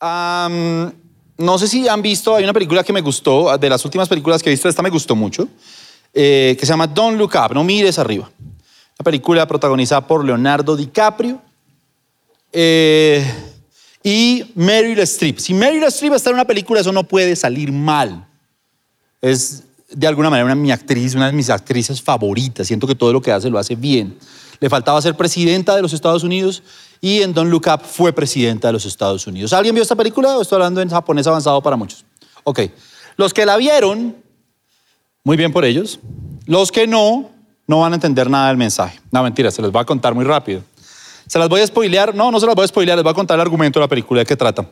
No sé si han visto, hay una película que me gustó, de las últimas películas que he visto, esta me gustó mucho, eh, que se llama Don't Look Up, no mires arriba. Una película protagonizada por Leonardo DiCaprio eh, y Meryl Streep. Si Meryl Streep está en una película, eso no puede salir mal. Es de alguna manera una mi actriz, una de mis actrices favoritas. Siento que todo lo que hace lo hace bien. Le faltaba ser presidenta de los Estados Unidos y en Don't Look Up fue presidenta de los Estados Unidos. ¿Alguien vio esta película o estoy hablando en japonés avanzado para muchos? Ok. Los que la vieron, muy bien por ellos. Los que no, no van a entender nada del mensaje. No, mentira, se los voy a contar muy rápido. Se las voy a spoilear. No, no se las voy a spoilear, les voy a contar el argumento de la película de qué trata.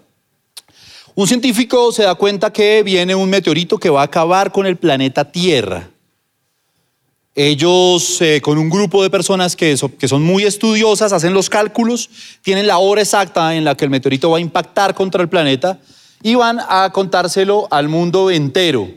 Un científico se da cuenta que viene un meteorito que va a acabar con el planeta Tierra. Ellos, eh, con un grupo de personas que, so- que son muy estudiosas, hacen los cálculos, tienen la hora exacta en la que el meteorito va a impactar contra el planeta y van a contárselo al mundo entero.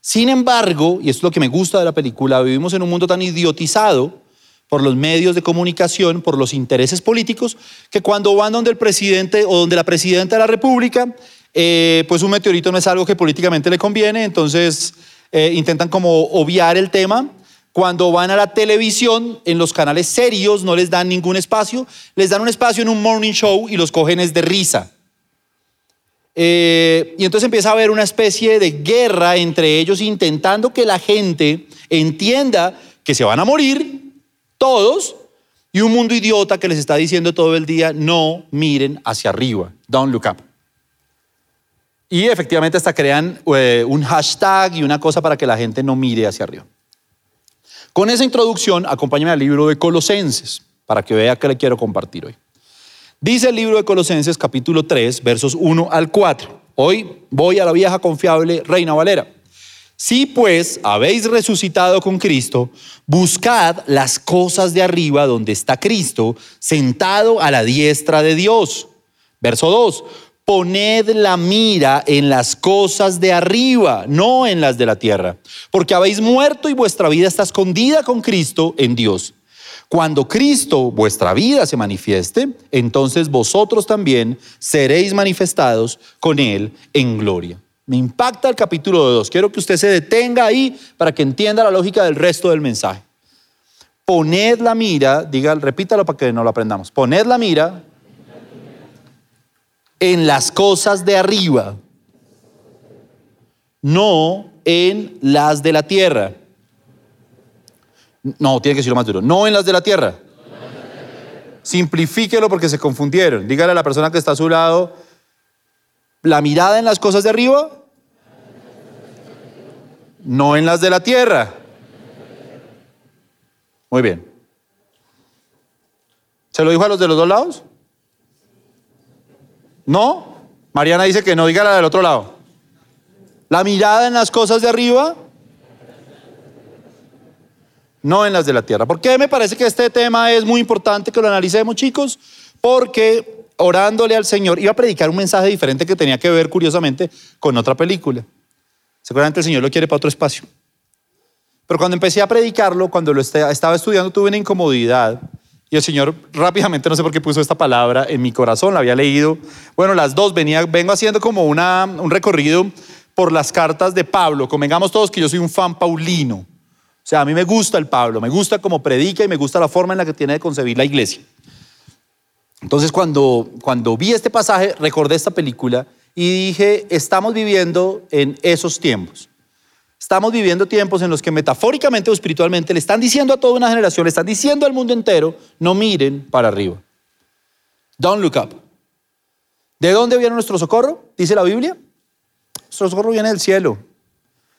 Sin embargo, y esto es lo que me gusta de la película, vivimos en un mundo tan idiotizado por los medios de comunicación, por los intereses políticos, que cuando van donde el presidente o donde la presidenta de la República, eh, pues un meteorito no es algo que políticamente le conviene, entonces eh, intentan como obviar el tema. Cuando van a la televisión, en los canales serios no les dan ningún espacio, les dan un espacio en un morning show y los cogen es de risa. Eh, y entonces empieza a haber una especie de guerra entre ellos intentando que la gente entienda que se van a morir todos y un mundo idiota que les está diciendo todo el día no miren hacia arriba, don't look up. Y efectivamente hasta crean eh, un hashtag y una cosa para que la gente no mire hacia arriba. Con esa introducción, acompáñame al libro de Colosenses para que vea qué le quiero compartir hoy. Dice el libro de Colosenses capítulo 3, versos 1 al 4. Hoy voy a la vieja confiable Reina Valera. Si pues habéis resucitado con Cristo, buscad las cosas de arriba donde está Cristo, sentado a la diestra de Dios. Verso 2. Poned la mira en las cosas de arriba, no en las de la tierra, porque habéis muerto y vuestra vida está escondida con Cristo en Dios. Cuando Cristo, vuestra vida, se manifieste, entonces vosotros también seréis manifestados con Él en gloria. Me impacta el capítulo 2. Quiero que usted se detenga ahí para que entienda la lógica del resto del mensaje. Poned la mira, diga, repítalo para que no lo aprendamos. Poned la mira en las cosas de arriba, no en las de la tierra. No, tiene que decirlo más duro. No en las de la tierra. Simplifíquelo porque se confundieron. Dígale a la persona que está a su lado, la mirada en las cosas de arriba, no en las de la tierra. Muy bien. ¿Se lo dijo a los de los dos lados? ¿No? Mariana dice que no, dígale a la del otro lado. La mirada en las cosas de arriba, no en las de la tierra. ¿Por qué me parece que este tema es muy importante que lo analicemos, chicos? Porque orándole al Señor, iba a predicar un mensaje diferente que tenía que ver, curiosamente, con otra película. Seguramente el Señor lo quiere para otro espacio. Pero cuando empecé a predicarlo, cuando lo estaba estudiando, tuve una incomodidad. Y el Señor rápidamente, no sé por qué puso esta palabra en mi corazón, la había leído. Bueno, las dos, venía, vengo haciendo como una, un recorrido por las cartas de Pablo. Convengamos todos que yo soy un fan paulino. O sea, a mí me gusta el Pablo, me gusta cómo predica y me gusta la forma en la que tiene de concebir la iglesia. Entonces, cuando, cuando vi este pasaje, recordé esta película y dije, estamos viviendo en esos tiempos. Estamos viviendo tiempos en los que metafóricamente o espiritualmente le están diciendo a toda una generación, le están diciendo al mundo entero, no miren para arriba. Don't look up. ¿De dónde viene nuestro socorro? Dice la Biblia. Nuestro socorro viene del cielo.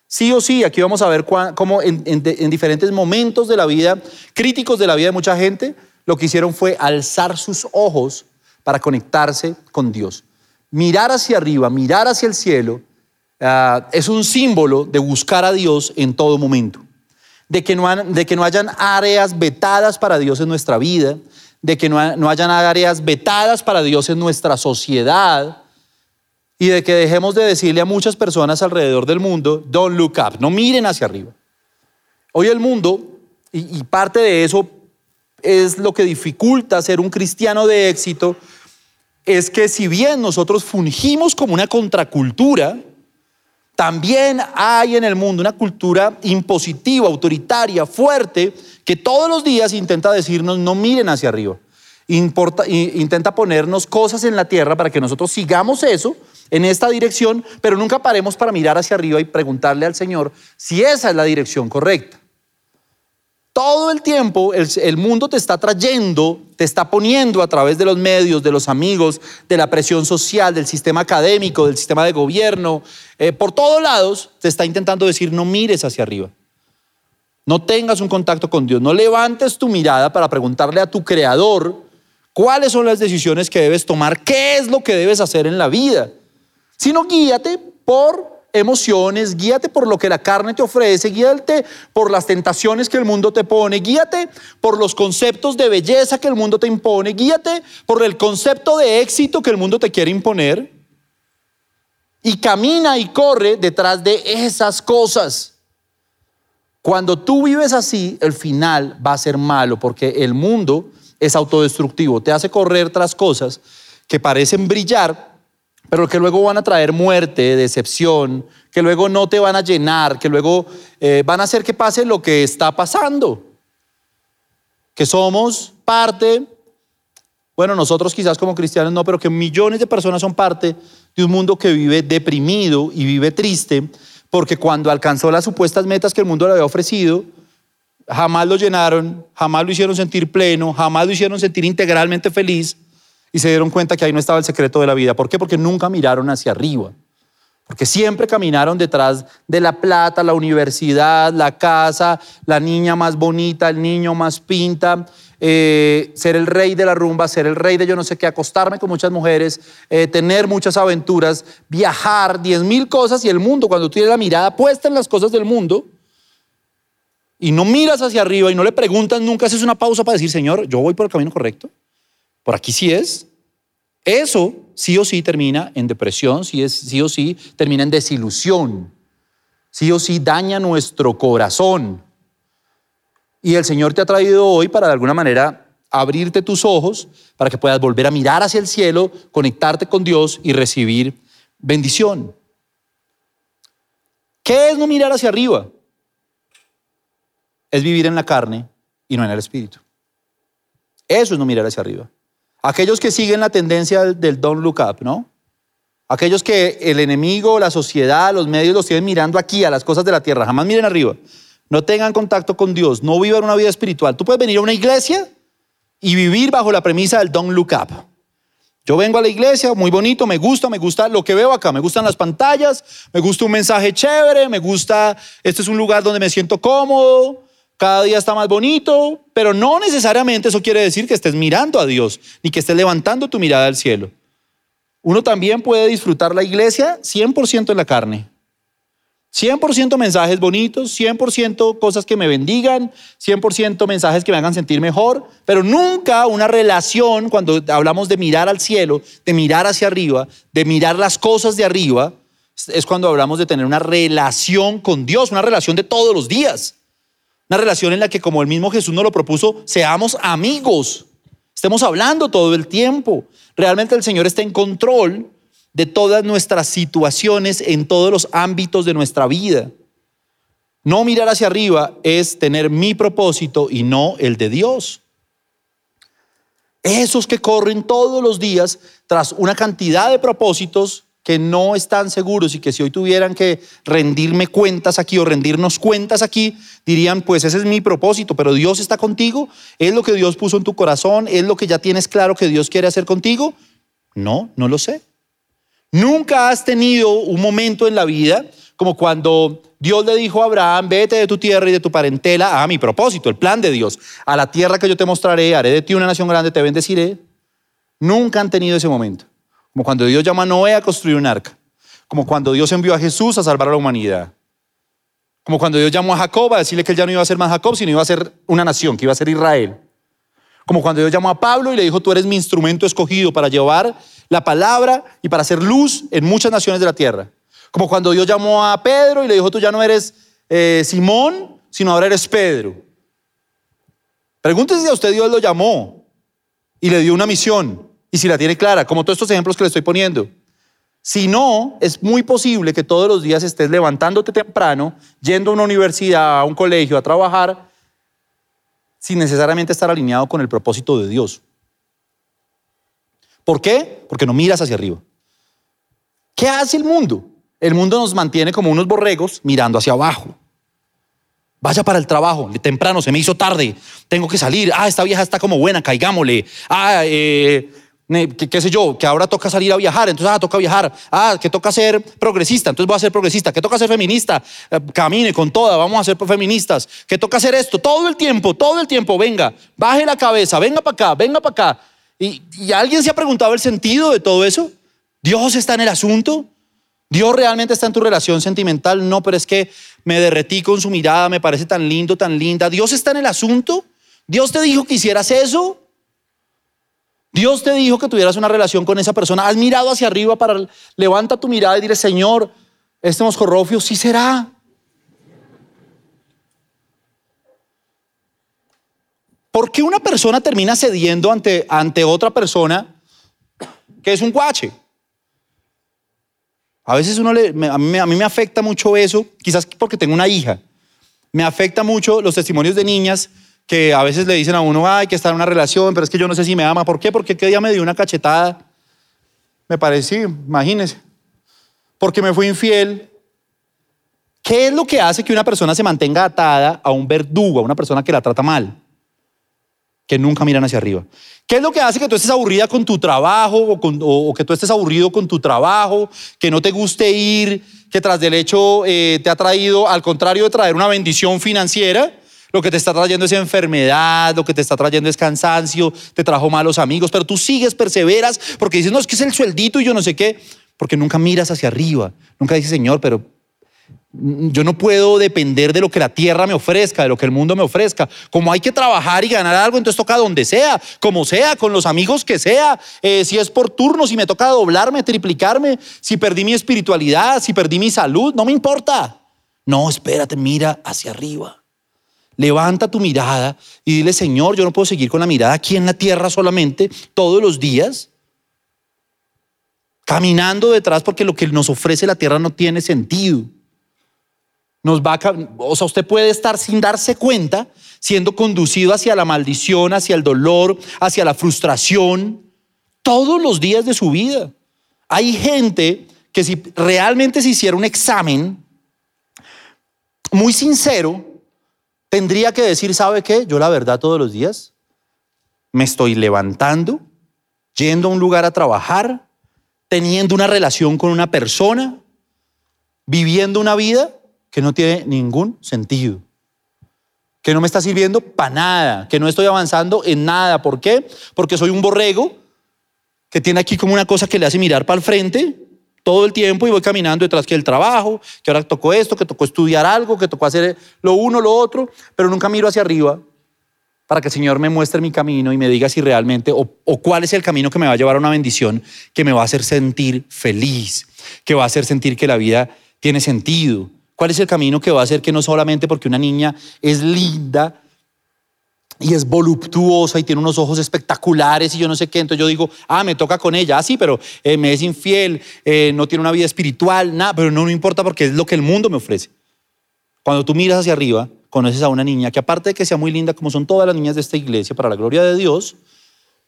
Sí o sí, aquí vamos a ver cómo en, en- en diferentes momentos de la vida, críticos de la vida de mucha gente, lo que hicieron fue alzar sus ojos para conectarse con Dios. Mirar hacia arriba, mirar hacia el cielo, ah, es un símbolo de buscar a Dios en todo momento. De que, no han- de que no hayan áreas vetadas para Dios en nuestra vida, de que no, no hayan áreas vetadas para Dios en nuestra sociedad, y de que dejemos de decirle a muchas personas alrededor del mundo, don't look up, no miren hacia arriba. Hoy el mundo, y, y parte de eso es lo que dificulta ser un cristiano de éxito, es que si bien nosotros fungimos como una contracultura, también hay en el mundo una cultura impositiva, autoritaria, fuerte, que todos los días intenta decirnos no miren hacia arriba. intenta ponernos cosas en la tierra para que nosotros sigamos eso en esta dirección, pero nunca paremos para mirar hacia arriba y preguntarle al Señor si esa es la dirección correcta. Todo el tiempo el, mundo te está trayendo, te está poniendo a través de los medios, de los amigos, de la presión social, del sistema académico, del sistema de gobierno, eh, por todos lados te está intentando decir no mires hacia arriba. No tengas un contacto con Dios, no levantes tu mirada para preguntarle a tu creador cuáles son las decisiones que debes tomar, qué es lo que debes hacer en la vida, sino guíate por emociones, guíate por lo que la carne te ofrece, guíate por las tentaciones que el mundo te pone, guíate por los conceptos de belleza que el mundo te impone, guíate por el concepto de éxito que el mundo te quiere imponer y camina y corre detrás de esas cosas. Cuando tú vives así, el final va a ser malo porque el mundo es autodestructivo, te hace correr tras cosas que parecen brillar, pero que luego van a traer muerte, decepción, que luego no te van a llenar, que luego eh, van a hacer que pase lo que está pasando. Que somos parte, bueno, nosotros quizás como cristianos no, pero que millones de personas son parte de un mundo que vive deprimido y vive triste, porque cuando alcanzó las supuestas metas que el mundo le había ofrecido, jamás lo llenaron, jamás lo hicieron sentir pleno, jamás lo hicieron sentir integralmente feliz y se dieron cuenta que ahí no estaba el secreto de la vida. ¿Por qué? Porque nunca miraron hacia arriba. Porque siempre caminaron detrás de la plata, la universidad, la casa, la niña más bonita, el niño más pinta, eh, ser el rey de la rumba, ser el rey de yo no sé qué, acostarme con muchas mujeres, eh, tener muchas aventuras, viajar, diez mil cosas y el mundo, cuando tú tienes la mirada puesta en las cosas del mundo y no miras hacia arriba y no le preguntas nunca, haces una pausa para decir, Señor, yo voy por el camino correcto por aquí sí es, eso sí o sí termina en depresión, sí, es, sí o sí termina en desilusión, sí o sí daña nuestro corazón. Y el Señor te ha traído hoy para de alguna manera abrirte tus ojos para que puedas volver a mirar hacia el cielo, conectarte con Dios y recibir bendición. ¿Qué es no mirar hacia arriba? Es vivir en la carne y no en el espíritu. Eso es no mirar hacia arriba. Aquellos que siguen la tendencia del don't look up, ¿no? Aquellos que el enemigo, la sociedad, los medios los tienen mirando aquí a las cosas de la tierra, jamás miren arriba. No tengan contacto con Dios, no vivan una vida espiritual. Tú puedes venir a una iglesia y vivir bajo la premisa del don't look up. Yo vengo a la iglesia, muy bonito, me gusta, me gusta lo que veo acá, me gustan las pantallas, me gusta un mensaje chévere, me gusta, este es un lugar donde me siento cómodo, cada día está más bonito, pero no necesariamente eso quiere decir que estés mirando a Dios, ni que estés levantando tu mirada al cielo. Uno también puede disfrutar la iglesia 100% en la carne. 100% mensajes bonitos, 100% cosas que me bendigan, 100% mensajes que me hagan sentir mejor, pero nunca una relación cuando hablamos de mirar al cielo, de mirar hacia arriba, de mirar las cosas de arriba, es cuando hablamos de tener una relación con Dios, una relación de todos los días. Una relación en la que, como el mismo Jesús nos lo propuso, seamos amigos. Estemos hablando todo el tiempo. Realmente el Señor está en control de todas nuestras situaciones en todos los ámbitos de nuestra vida. No mirar hacia arriba es tener mi propósito y no el de Dios. Esos que corren todos los días tras una cantidad de propósitos que no están seguros y que si hoy tuvieran que rendirme cuentas aquí o rendirnos cuentas aquí, dirían, pues ese es mi propósito, pero Dios está contigo, es lo que Dios puso en tu corazón, es lo que ya tienes claro que Dios quiere hacer contigo. No, no lo sé. Nunca has tenido un momento en la vida como cuando Dios le dijo a Abraham, vete de tu tierra y de tu parentela a mi propósito, el plan de Dios, a la tierra que yo te mostraré, haré de ti una nación grande, te bendeciré. Nunca han tenido ese momento. Como cuando Dios llama a Noé a construir un arca. Como cuando Dios envió a Jesús a salvar a la humanidad. Como cuando Dios llamó a Jacob a decirle que él ya no iba a ser más Jacob, sino iba a ser una nación, que iba a ser Israel. Como cuando Dios llamó a Pablo y le dijo, tú eres mi instrumento escogido para llevar la palabra y para hacer luz en muchas naciones de la tierra. Como cuando Dios llamó a Pedro y le dijo, tú ya no eres eh, Simón, sino ahora eres Pedro. Pregúntese si a usted Dios lo llamó y le dio una misión y si la tiene clara, como todos estos ejemplos que le estoy poniendo. Si no, es muy posible que todos los días estés levantándote temprano, yendo a una universidad, a un colegio, a trabajar, sin necesariamente estar alineado con el propósito de Dios. ¿Por qué? Porque no miras hacia arriba. ¿Qué hace el mundo? El mundo nos mantiene como unos borregos mirando hacia abajo. Vaya para el trabajo, temprano, se me hizo tarde, tengo que salir. Ah, esta vieja está como buena, caigámosle. Ah, eh, qué, sé yo, que ahora toca salir a viajar, entonces ah, toca viajar, ah, que toca ser progresista, entonces voy a ser progresista, que toca ser feminista, eh, camine con toda, vamos a ser feministas, que toca hacer esto, todo el tiempo, todo el tiempo, venga, baje la cabeza, venga para acá, venga para acá. ¿Y, ¿Y alguien se ha preguntado el sentido de todo eso? ¿Dios está en el asunto? ¿Dios realmente está en tu relación sentimental? No, pero es que me derretí con su mirada, me parece tan lindo, tan linda. ¿Dios está en el asunto? ¿Dios te dijo que hicieras eso? Dios te dijo que tuvieras una relación con esa persona. Has mirado hacia arriba para levanta tu mirada y dile, Señor, este moscorrofio sí será. ¿Por qué una persona termina cediendo ante, ante otra persona que es un guache? A veces uno le, a, mí, a mí me afecta mucho eso, quizás porque tengo una hija. Me afecta mucho los testimonios de niñas que a veces le dicen a uno, ay, que está en una relación, pero es que yo no sé si me ama. ¿Por qué? Porque qué día me dio una cachetada. Me pareció, imagínense. Porque me fui infiel. ¿Qué es lo que hace que una persona se mantenga atada a un verdugo, a una persona que la trata mal? Que nunca miran hacia arriba. ¿Qué es lo que hace que tú estés aburrida con tu trabajo o, que tú estés aburrido con tu trabajo, que no te guste ir, que tras del hecho eh, te ha traído, al contrario de traer una bendición financiera, lo que te está trayendo es enfermedad, lo que te está trayendo es cansancio, te trajo malos amigos, pero tú sigues, perseveras, porque dices, no, es que es el sueldito y yo no sé qué, porque nunca miras hacia arriba, nunca dices, Señor, pero yo no puedo depender de lo que la tierra me ofrezca, de lo que el mundo me ofrezca. Como hay que trabajar y ganar algo, entonces toca donde sea, como sea, con los amigos que sea. Eh, si es por turno, si me toca doblarme, triplicarme, si perdí mi espiritualidad, si perdí mi salud, no me importa. No, espérate, mira hacia arriba. Levanta tu mirada y dile, Señor, yo no puedo seguir con la mirada aquí en la tierra solamente todos los días, caminando detrás porque lo que nos ofrece la tierra no tiene sentido. Nos va o sea, usted puede estar sin darse cuenta, siendo conducido hacia la maldición, hacia el dolor, hacia la frustración, todos los días de su vida. Hay gente que si realmente se hiciera un examen muy sincero, tendría que decir, ¿sabe qué? Yo la verdad todos los días me estoy levantando, yendo a un lugar a trabajar, teniendo una relación con una persona, viviendo una vida que no tiene ningún sentido, que no me está sirviendo para nada, que no estoy avanzando en nada. ¿Por qué? Porque soy un borrego que tiene aquí como una cosa que le hace mirar para el frente todo el tiempo y voy caminando detrás que el trabajo, que ahora tocó esto, que tocó estudiar algo, que tocó hacer lo uno, lo otro, pero nunca miro hacia arriba para que el Señor me muestre mi camino y me diga si realmente o, o, cuál es el camino que me va a llevar a una bendición que me va a hacer sentir feliz, que va a hacer sentir que la vida tiene sentido. ¿Cuál es el camino que va a hacer que no solamente porque una niña es linda, y es voluptuosa y tiene unos ojos espectaculares y yo no sé qué. Entonces yo digo, ah, me toca con ella. Ah, sí, pero eh, me es infiel, eh, no tiene una vida espiritual, nada, pero no me importa porque es lo que el mundo me ofrece. Cuando tú miras hacia arriba, conoces a una niña que aparte de que sea muy linda, como son todas las niñas de esta iglesia, para la gloria de Dios,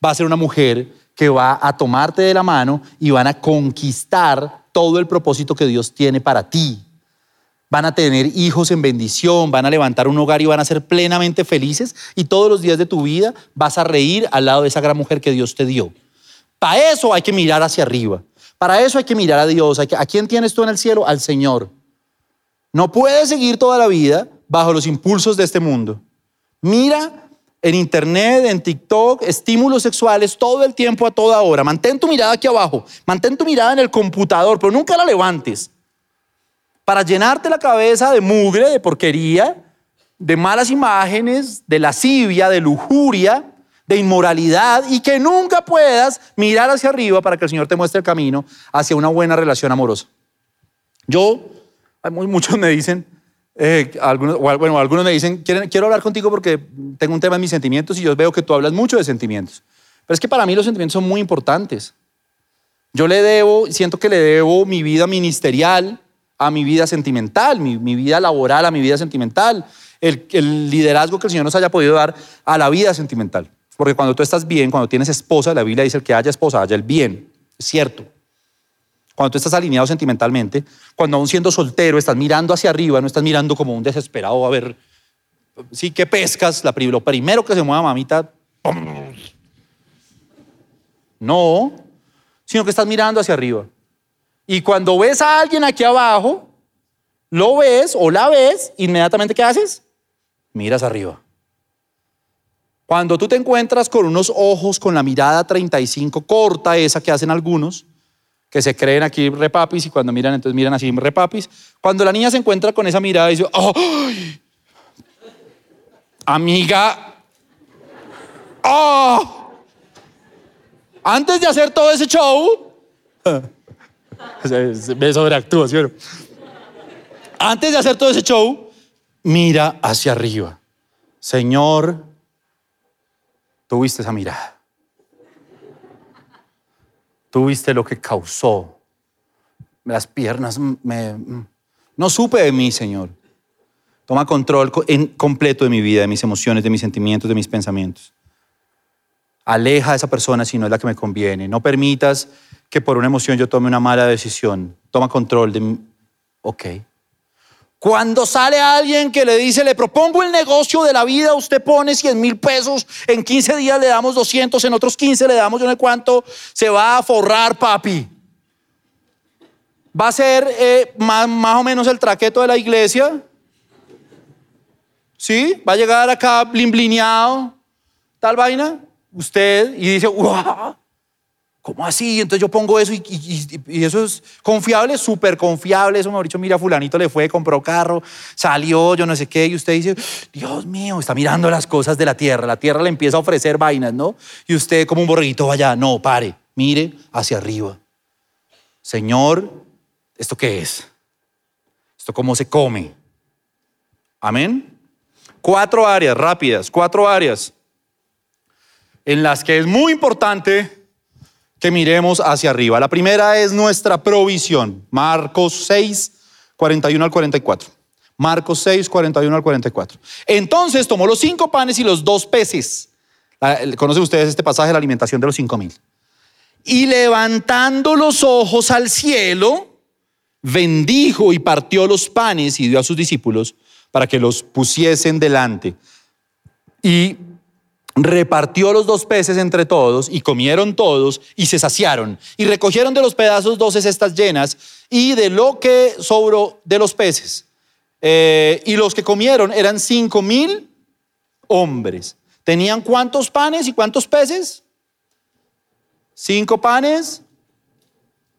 va a ser una mujer que va a tomarte de la mano y van a conquistar todo el propósito que Dios tiene para ti van a tener hijos en bendición, van a levantar un hogar y van a ser plenamente felices y todos los días de tu vida vas a reír al lado de esa gran mujer que Dios te dio. Para eso hay que mirar hacia arriba. Para eso hay que mirar a Dios. ¿A quién tienes tú en el cielo? Al Señor. No puedes seguir toda la vida bajo los impulsos de este mundo. Mira en internet, en TikTok, estímulos sexuales todo el tiempo, a toda hora. Mantén tu mirada aquí abajo. Mantén tu mirada en el computador, pero nunca la levantes para llenarte la cabeza de mugre, de porquería, de malas imágenes, de lascivia, de lujuria, de inmoralidad y que nunca puedas mirar hacia arriba para que el Señor te muestre el camino hacia una buena relación amorosa. Yo, muchos me dicen, eh, bueno, algunos me dicen, quiero hablar contigo porque tengo un tema en mis sentimientos y yo veo que tú hablas mucho de sentimientos. Pero es que para mí los sentimientos son muy importantes. Yo le debo, siento que le debo mi vida ministerial a mi vida sentimental, mi, vida laboral a mi vida sentimental, el, el, liderazgo que el Señor nos haya podido dar a la vida sentimental. Porque cuando tú estás bien, cuando tienes esposa, la Biblia dice el que haya esposa, haya el bien. Es cierto. Cuando tú estás alineado sentimentalmente, cuando aún siendo soltero estás mirando hacia arriba, no estás mirando como un desesperado a ver, sí, ¿qué pescas? La, lo primero que se mueva, mamita, no, sino que estás mirando hacia arriba. Y cuando ves a alguien aquí abajo, lo ves o la ves, inmediatamente ¿qué haces? Miras arriba. Cuando tú te encuentras con unos ojos con la mirada 35 corta, esa que hacen algunos, que se creen aquí repapis y cuando miran entonces miran así repapis, cuando la niña se encuentra con esa mirada dice, ¡ay! Amiga, ¡oh! Antes de hacer todo ese show, me sobreactúa. Antes de hacer todo ese show, mira hacia arriba. Señor, tuviste esa mirada. Tuviste lo que causó. Las piernas me... No supe de mí, Señor. Toma control en completo de mi vida, de mis emociones, de mis sentimientos, de mis pensamientos. Aleja a esa persona si no es la que me conviene. No permitas que por una emoción yo tome una mala decisión. Toma control de. Ok. Cuando sale alguien que le dice, le propongo el negocio de la vida, usted pone 100 mil pesos, en 15 días le damos 200, en otros 15 le damos yo no sé cuánto, se va a forrar, papi. Va a ser eh, más, más o menos el traqueto de la iglesia. ¿Sí? Va a llegar acá blimblineado, tal vaina usted y dice, ¡guau! ¿Cómo así? Entonces yo pongo eso y, eso es confiable, súper confiable. Eso me ha dicho, mira, fulanito le fue, compró carro, salió, yo no sé qué. Y usted dice, Dios mío, está mirando las cosas de la tierra. La tierra le empieza a ofrecer vainas, ¿no? Y usted como un borreguito vaya, no, pare, mire hacia arriba. Señor, ¿esto qué es? ¿Esto cómo se come? Amén. Cuatro áreas rápidas, cuatro áreas en las que es muy importante que miremos hacia arriba. La primera es nuestra provisión. Marcos 6, 41 al 44. Marcos 6, 41 al 44. Entonces tomó los cinco panes y los dos peces. ¿Conocen ustedes este pasaje, la alimentación de los cinco mil? Y levantando los ojos al cielo, bendijo y partió los panes y dio a sus discípulos para que los pusiesen delante. Y repartió los dos peces entre todos y comieron todos y se saciaron y recogieron de los pedazos doce cestas llenas y de lo que sobró de los peces. Eh, y los que comieron eran cinco mil hombres. ¿Tenían cuántos panes y cuántos peces? Cinco panes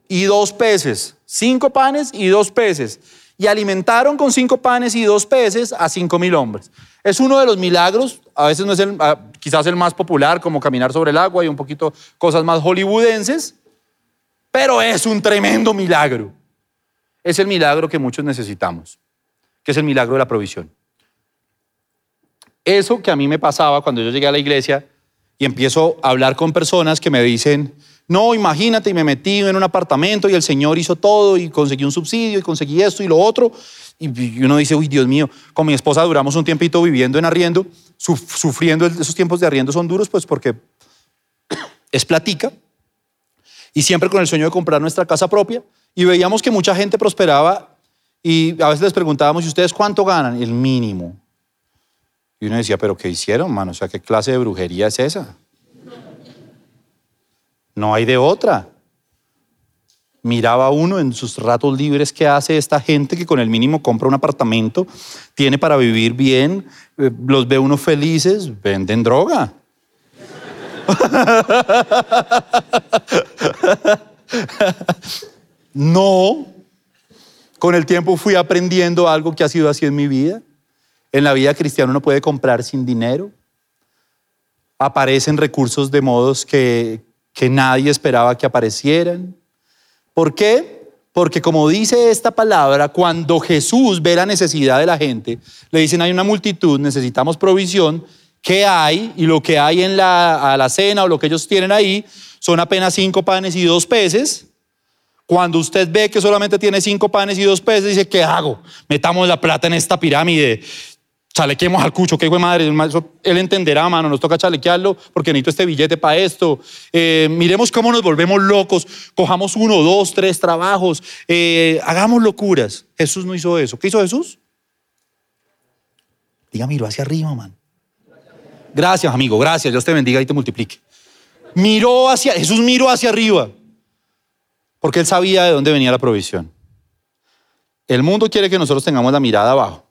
y dos peces. Cinco panes y dos peces. Y alimentaron con cinco panes y dos peces a cinco mil hombres. Es uno de los milagros, a veces no es el, quizás el más popular, como caminar sobre el agua y un poquito cosas más hollywoodenses, pero es un tremendo milagro. Es el milagro que muchos necesitamos, que es el milagro de la provisión. Eso que a mí me pasaba cuando yo llegué a la iglesia y empiezo a hablar con personas que me dicen, no, imagínate, y me metí en un apartamento y el Señor hizo todo y conseguí un subsidio y conseguí esto y lo otro. Y uno dice, uy, Dios mío, con mi esposa duramos un tiempito viviendo en arriendo, sufriendo esos tiempos de arriendo son duros, pues porque es platica. Y siempre con el sueño de comprar nuestra casa propia. Y veíamos que mucha gente prosperaba y a veces les preguntábamos, ¿y ustedes cuánto ganan? El mínimo. Y uno decía, ¿pero qué hicieron, mano? O sea, ¿qué clase de brujería es esa? No hay de otra miraba uno en sus ratos libres qué hace esta gente que con el mínimo compra un apartamento, tiene para vivir bien, eh, los ve uno felices, venden droga. no, con el tiempo fui aprendiendo algo que ha sido así en mi vida. En la vida cristiana uno puede comprar sin dinero. Aparecen recursos de modos que, que nadie esperaba que aparecieran. ¿Por qué? Porque como dice esta palabra, cuando Jesús ve la necesidad de la gente, le dicen hay una multitud, necesitamos provisión, qué hay y lo que hay en la, a la cena o lo que ellos tienen ahí son apenas cinco panes y dos peces. Cuando usted ve que solamente tiene cinco panes y dos peces, dice, ¿qué hago? Metamos la plata en esta pirámide, chalequemos al cucho, qué hijo de madre, él entenderá, mano, nos toca chalequearlo porque necesito este billete para esto. Eh, miremos cómo nos volvemos locos, cojamos uno, dos, tres trabajos, eh, hagamos locuras. Jesús no hizo eso. ¿Qué hizo Jesús? Diga, miró hacia arriba, man. Gracias, amigo, gracias, Dios te bendiga y te multiplique. Miró hacia, Jesús miró hacia arriba, porque él sabía de dónde venía la provisión. El mundo quiere que nosotros tengamos la mirada abajo,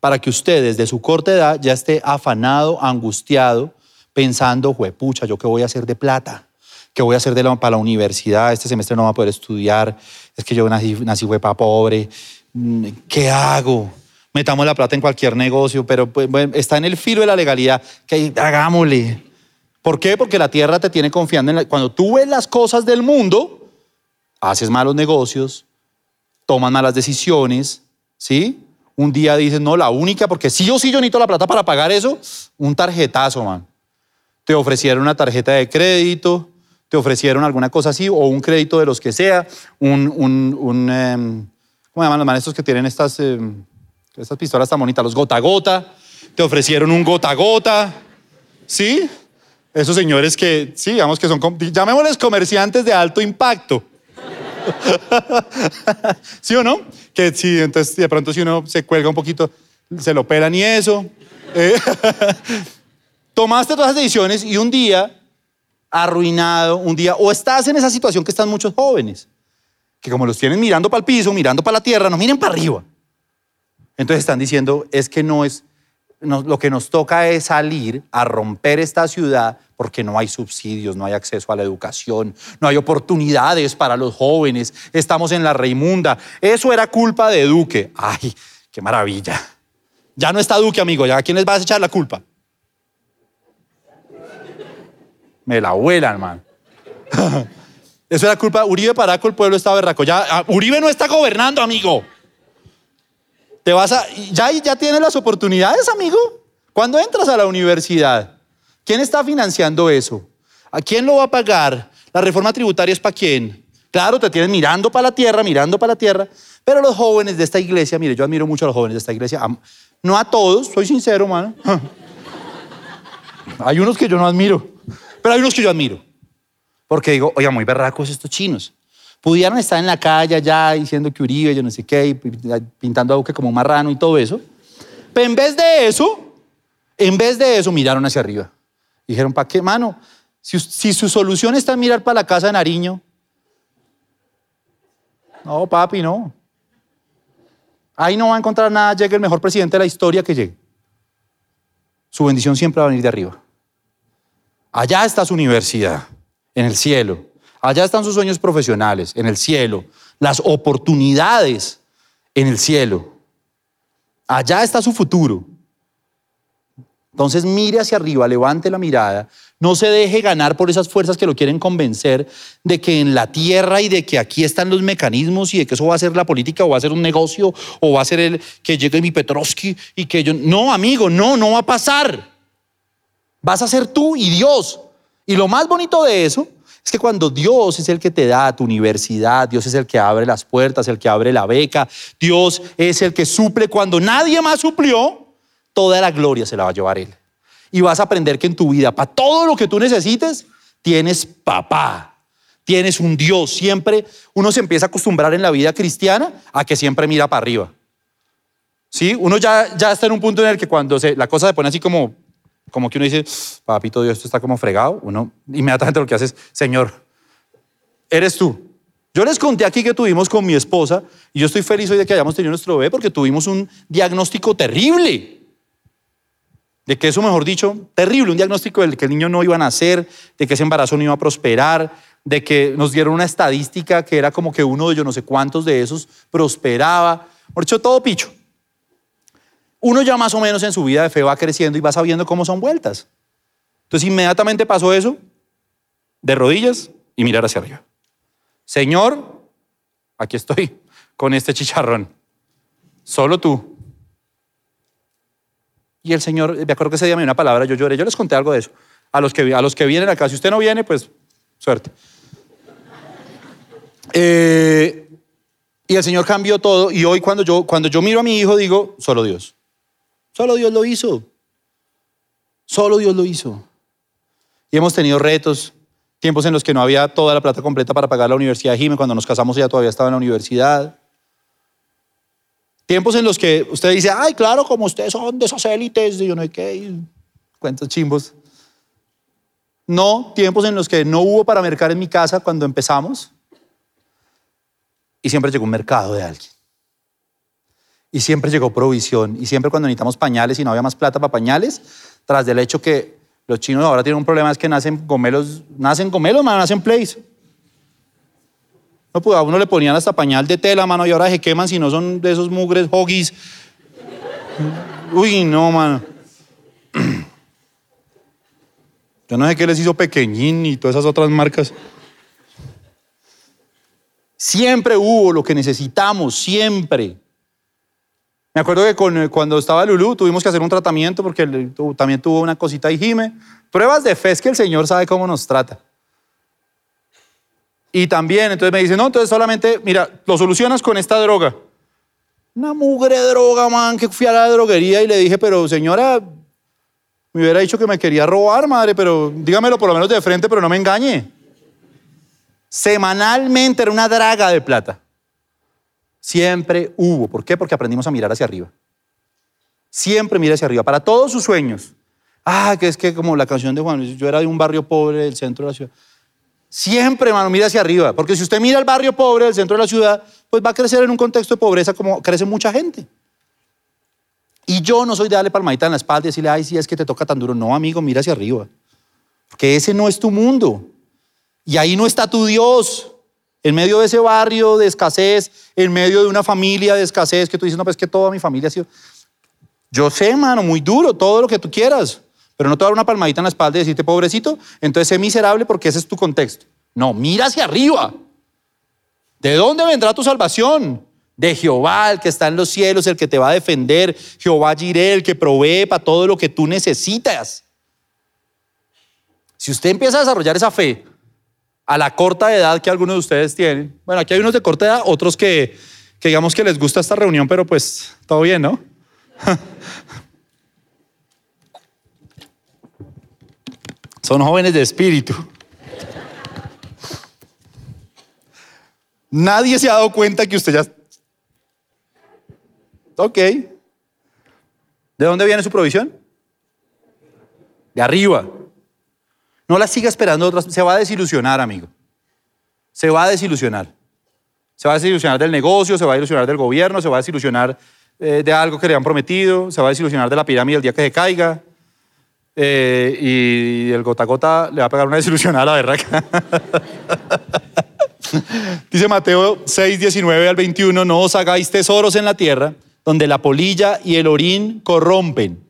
para que usted desde su corta edad ya esté afanado, angustiado, pensando, pucha, ¿yo qué voy a hacer de plata? ¿Qué voy a hacer de para la universidad? Este semestre no voy a poder estudiar. Es que yo nací, nací pobre. Mm, ¿Qué hago? Metamos la plata en cualquier negocio, pero pues, está en el filo de la legalidad. Que hagámosle. ¿Por qué? Porque la tierra te tiene confiando en la, cuando tú ves las cosas del mundo, haces malos negocios, tomas malas decisiones, ¿sí? Un día dices, no, la única, porque sí o sí yo necesito la plata para pagar eso, un tarjetazo, man. Te ofrecieron una tarjeta de crédito, te ofrecieron alguna cosa así, o un crédito de los que sea, un, un, un em, ¿cómo llaman los maestros que tienen estas, em, estas pistolas tan bonitas? Los gota gota, te ofrecieron un gota gota, ¿sí? Esos señores que, sí, digamos que son, llamémosles comerciantes de alto impacto. ¿Sí o no? Que sí, entonces de pronto si uno se cuelga un poquito, se lo pelan y eso. Eh, tomaste todas las decisiones y un día arruinado, un día, o estás en esa situación que están muchos jóvenes, que como los tienen mirando para el piso, mirando para la tierra, no miren para arriba. Entonces están diciendo, es que no es, lo que nos toca es salir a romper esta ciudad porque no hay subsidios, no hay acceso a la educación, no hay oportunidades para los jóvenes, estamos en la Reimunda. Eso era culpa de Duque. Ay, qué maravilla. Ya no está Duque, amigo, ya a quién les vas a echar la culpa. Me la vuelan, man. Eso era culpa de Uribe Paraco, el pueblo estaba berraco. Ya, ah, Uribe no está gobernando, amigo. Te vas a, ya, ya tienes las oportunidades, amigo. ¿Cuándo entras a la universidad? ¿Quién está financiando eso? ¿A quién lo va a pagar? ¿La reforma tributaria es para quién? Claro, te tienen mirando para la tierra, mirando para la tierra, pero los jóvenes de esta iglesia, mire, yo admiro mucho a los jóvenes de esta iglesia, no a todos, soy sincero, mano. hay unos que yo no admiro, pero hay unos que yo admiro. Porque digo, oiga, muy berracos estos chinos. Pudieran estar en la calle allá diciendo que Uribe, yo no sé qué, pintando a Duque como marrano y todo eso. Pero en vez de eso, en vez de eso, miraron hacia arriba. Dijeron, ¿para qué, mano? Si, su solución está en mirar para la casa de Nariño. No, papi, no. Ahí no va a encontrar nada, llegue el mejor presidente de la historia que llegue. Su bendición siempre va a venir de arriba. Allá está su universidad, en el cielo. Allá están sus sueños profesionales, en el cielo. Las oportunidades, en el cielo. Allá está su futuro. Entonces mire hacia arriba, levante la mirada, no se deje ganar por esas fuerzas que lo quieren convencer de que en la tierra y de que aquí están los mecanismos y de que eso va a ser la política o va a ser un negocio o va a ser el que llegue mi Petrovsky y que yo... No, amigo, no, no va a pasar. Vas a ser tú y Dios. Y lo más bonito de eso es que cuando Dios es el que te da tu universidad, Dios es el que abre las puertas, el que abre la beca, Dios es el que suple cuando nadie más suplió, toda la gloria se la va a llevar Él. Y vas a aprender que en tu vida, para todo lo que tú necesites, tienes papá, tienes un Dios. Siempre uno se empieza a acostumbrar en la vida cristiana a que siempre mira para arriba. ¿Sí? Uno ya, ya está en un punto en el que cuando se, la cosa se pone así como, como que uno dice, papito Dios, esto está como fregado, uno inmediatamente lo que hace es, Señor, eres tú. Yo les conté aquí que tuvimos con mi esposa y yo estoy feliz hoy de que hayamos tenido nuestro bebé porque tuvimos un diagnóstico terrible de que eso, mejor dicho, terrible, un diagnóstico del que el niño no iba a nacer, de que ese embarazo no iba a prosperar, de que nos dieron una estadística que era como que uno de yo no sé cuántos de esos prosperaba, por hecho, todo picho. Uno ya más o menos en su vida de fe va creciendo y va sabiendo cómo son vueltas. Entonces inmediatamente pasó eso, de rodillas y mirar hacia arriba. Señor, aquí estoy con este chicharrón. Solo tú. Y el Señor, me acuerdo que ese día me dio una palabra, yo lloré, yo les conté algo de eso. A los que, a los que vienen acá, si usted no viene, pues suerte. Eh, y el Señor cambió todo y hoy cuando yo, cuando yo miro a mi hijo digo, solo Dios. Solo Dios lo hizo. Solo Dios lo hizo. Y hemos tenido retos, tiempos en los que no había toda la plata completa para pagar la universidad de Jimé. Cuando nos casamos ella todavía estaba en la universidad. Tiempos en los que usted dice, ay, claro, como ustedes son de esas élites, de yo no sé qué, cuentos chimbos. No, tiempos en los que no hubo para mercar en mi casa cuando empezamos. Y siempre llegó un mercado de alguien. Y siempre llegó provisión. Y siempre cuando necesitamos pañales y no había más plata para pañales, tras del hecho que los chinos ahora tienen un problema es que nacen gomelos, nacen gomelos, nacen plays. No, pues a uno le ponían hasta pañal de tela, mano, y ahora se queman si no son de esos mugres hoggies. Uy, no, mano. Yo no sé qué les hizo Pequeñín y todas esas otras marcas. Siempre hubo lo que necesitamos, siempre. Me acuerdo que con, cuando estaba Lulú tuvimos que hacer un tratamiento porque también tuvo una cosita y Jime. Pruebas de fe es que el Señor sabe cómo nos trata. Y también, entonces me dice, no, entonces solamente, mira, lo solucionas con esta droga. Una mugre droga, man, que fui a la droguería y le dije, pero señora, me hubiera dicho que me quería robar, madre, pero dígamelo por lo menos de frente, pero no me engañe. Semanalmente era una draga de plata. Siempre hubo. ¿Por qué? Porque aprendimos a mirar hacia arriba. Siempre mira hacia arriba, para todos sus sueños. Ah, que es que como la canción de Juan yo era de un barrio pobre del centro de la ciudad. Siempre, hermano, mira hacia arriba. Porque si usted mira el barrio pobre del centro de la ciudad, pues va a crecer en un contexto de pobreza como crece mucha gente. Y yo no soy de darle palmadita en la espalda y decirle, ay, sí, es que te toca tan duro. No, amigo, mira hacia arriba. Porque ese no es tu mundo. Y ahí no está tu Dios. En medio de ese barrio de escasez, en medio de una familia de escasez, que tú dices, no, pues que toda mi familia ha sido. Yo sé, mano, muy duro, todo lo que tú quieras. Pero no te dar una palmadita en la espalda y decirte, pobrecito, entonces sé miserable porque ese es tu contexto. No, mira hacia arriba. ¿De dónde vendrá tu salvación? de Jehová, el que está en los cielos, el que te va a defender, Jehová Jireh, el que provee para todo lo que tú necesitas. Si usted empieza a desarrollar esa fe a la corta edad que algunos de ustedes tienen, bueno, aquí hay unos de corta edad, otros que, que digamos que les gusta esta reunión, pero pues todo bien, ¿no? Son jóvenes de espíritu. Nadie se ha dado cuenta que usted ya Ok. ¿De dónde viene su provisión? De arriba. No la siga esperando otras. Se va a desilusionar, amigo. Se va a desilusionar. Se va a desilusionar del negocio, se va a desilusionar del gobierno, se va a desilusionar eh, de algo que le han prometido, se va a desilusionar de la pirámide el día que se caiga. Eh, y el gota gota le va a pegar una desilusionada a la verdad. Dice Mateo 6, 19 al 21, no os hagáis tesoros en la tierra donde la polilla y el orín corrompen,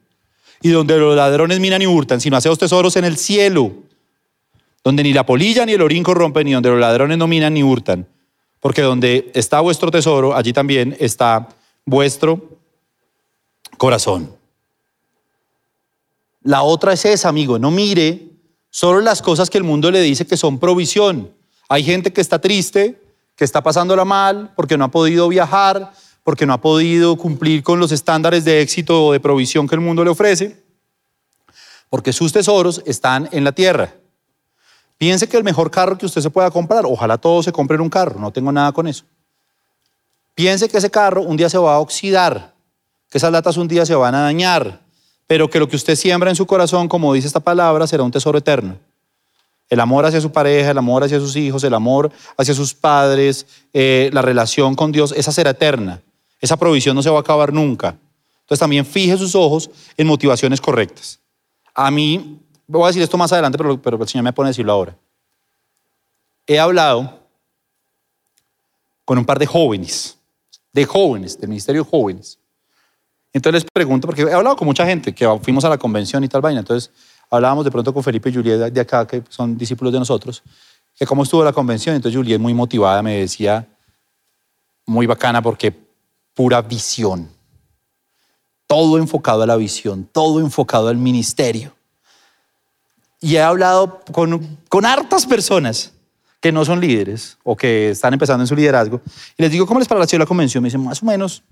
y donde los ladrones minan y hurtan, sino haceos tesoros en el cielo, donde ni la polilla ni el orín corrompen, y donde los ladrones no minan ni hurtan. Porque donde está vuestro tesoro, allí también está vuestro corazón. La otra es esa, amigo, no mire solo las cosas que el mundo le dice que son provisión. Hay gente que está triste, que está pasándola mal porque no ha podido viajar, porque no ha podido cumplir con los estándares de éxito o de provisión que el mundo le ofrece, porque sus tesoros están en la tierra. Piense que el mejor carro que usted se pueda comprar, ojalá todos se compren un carro, no tengo nada con eso. Piense que ese carro un día se va a oxidar, que esas latas un día se van a dañar, pero que lo que usted siembra en su corazón, como dice esta palabra, será un tesoro eterno. El amor hacia su pareja, el amor hacia sus hijos, el amor hacia sus padres, eh, la relación con Dios, esa será eterna. Esa provisión no se va a acabar nunca. Entonces también fije sus ojos en motivaciones correctas. A mí, voy a decir esto más adelante, pero, el Señor me pone a decirlo ahora. He hablado con un par de jóvenes, de jóvenes, del Ministerio de Jóvenes. Entonces les pregunto, porque he hablado con mucha gente, que fuimos a la convención y tal vaina, entonces hablábamos de pronto con Felipe y Juliet de acá, que son discípulos de nosotros, que cómo estuvo la convención, entonces Juliet muy motivada me decía, muy bacana porque pura visión. todo enfocado a la visión, todo enfocado al ministerio. Y he hablado con, con hartas personas que no son líderes o que están empezando en su liderazgo. Y les digo, ¿cómo les pareció la convención? Me dicen, más o menos.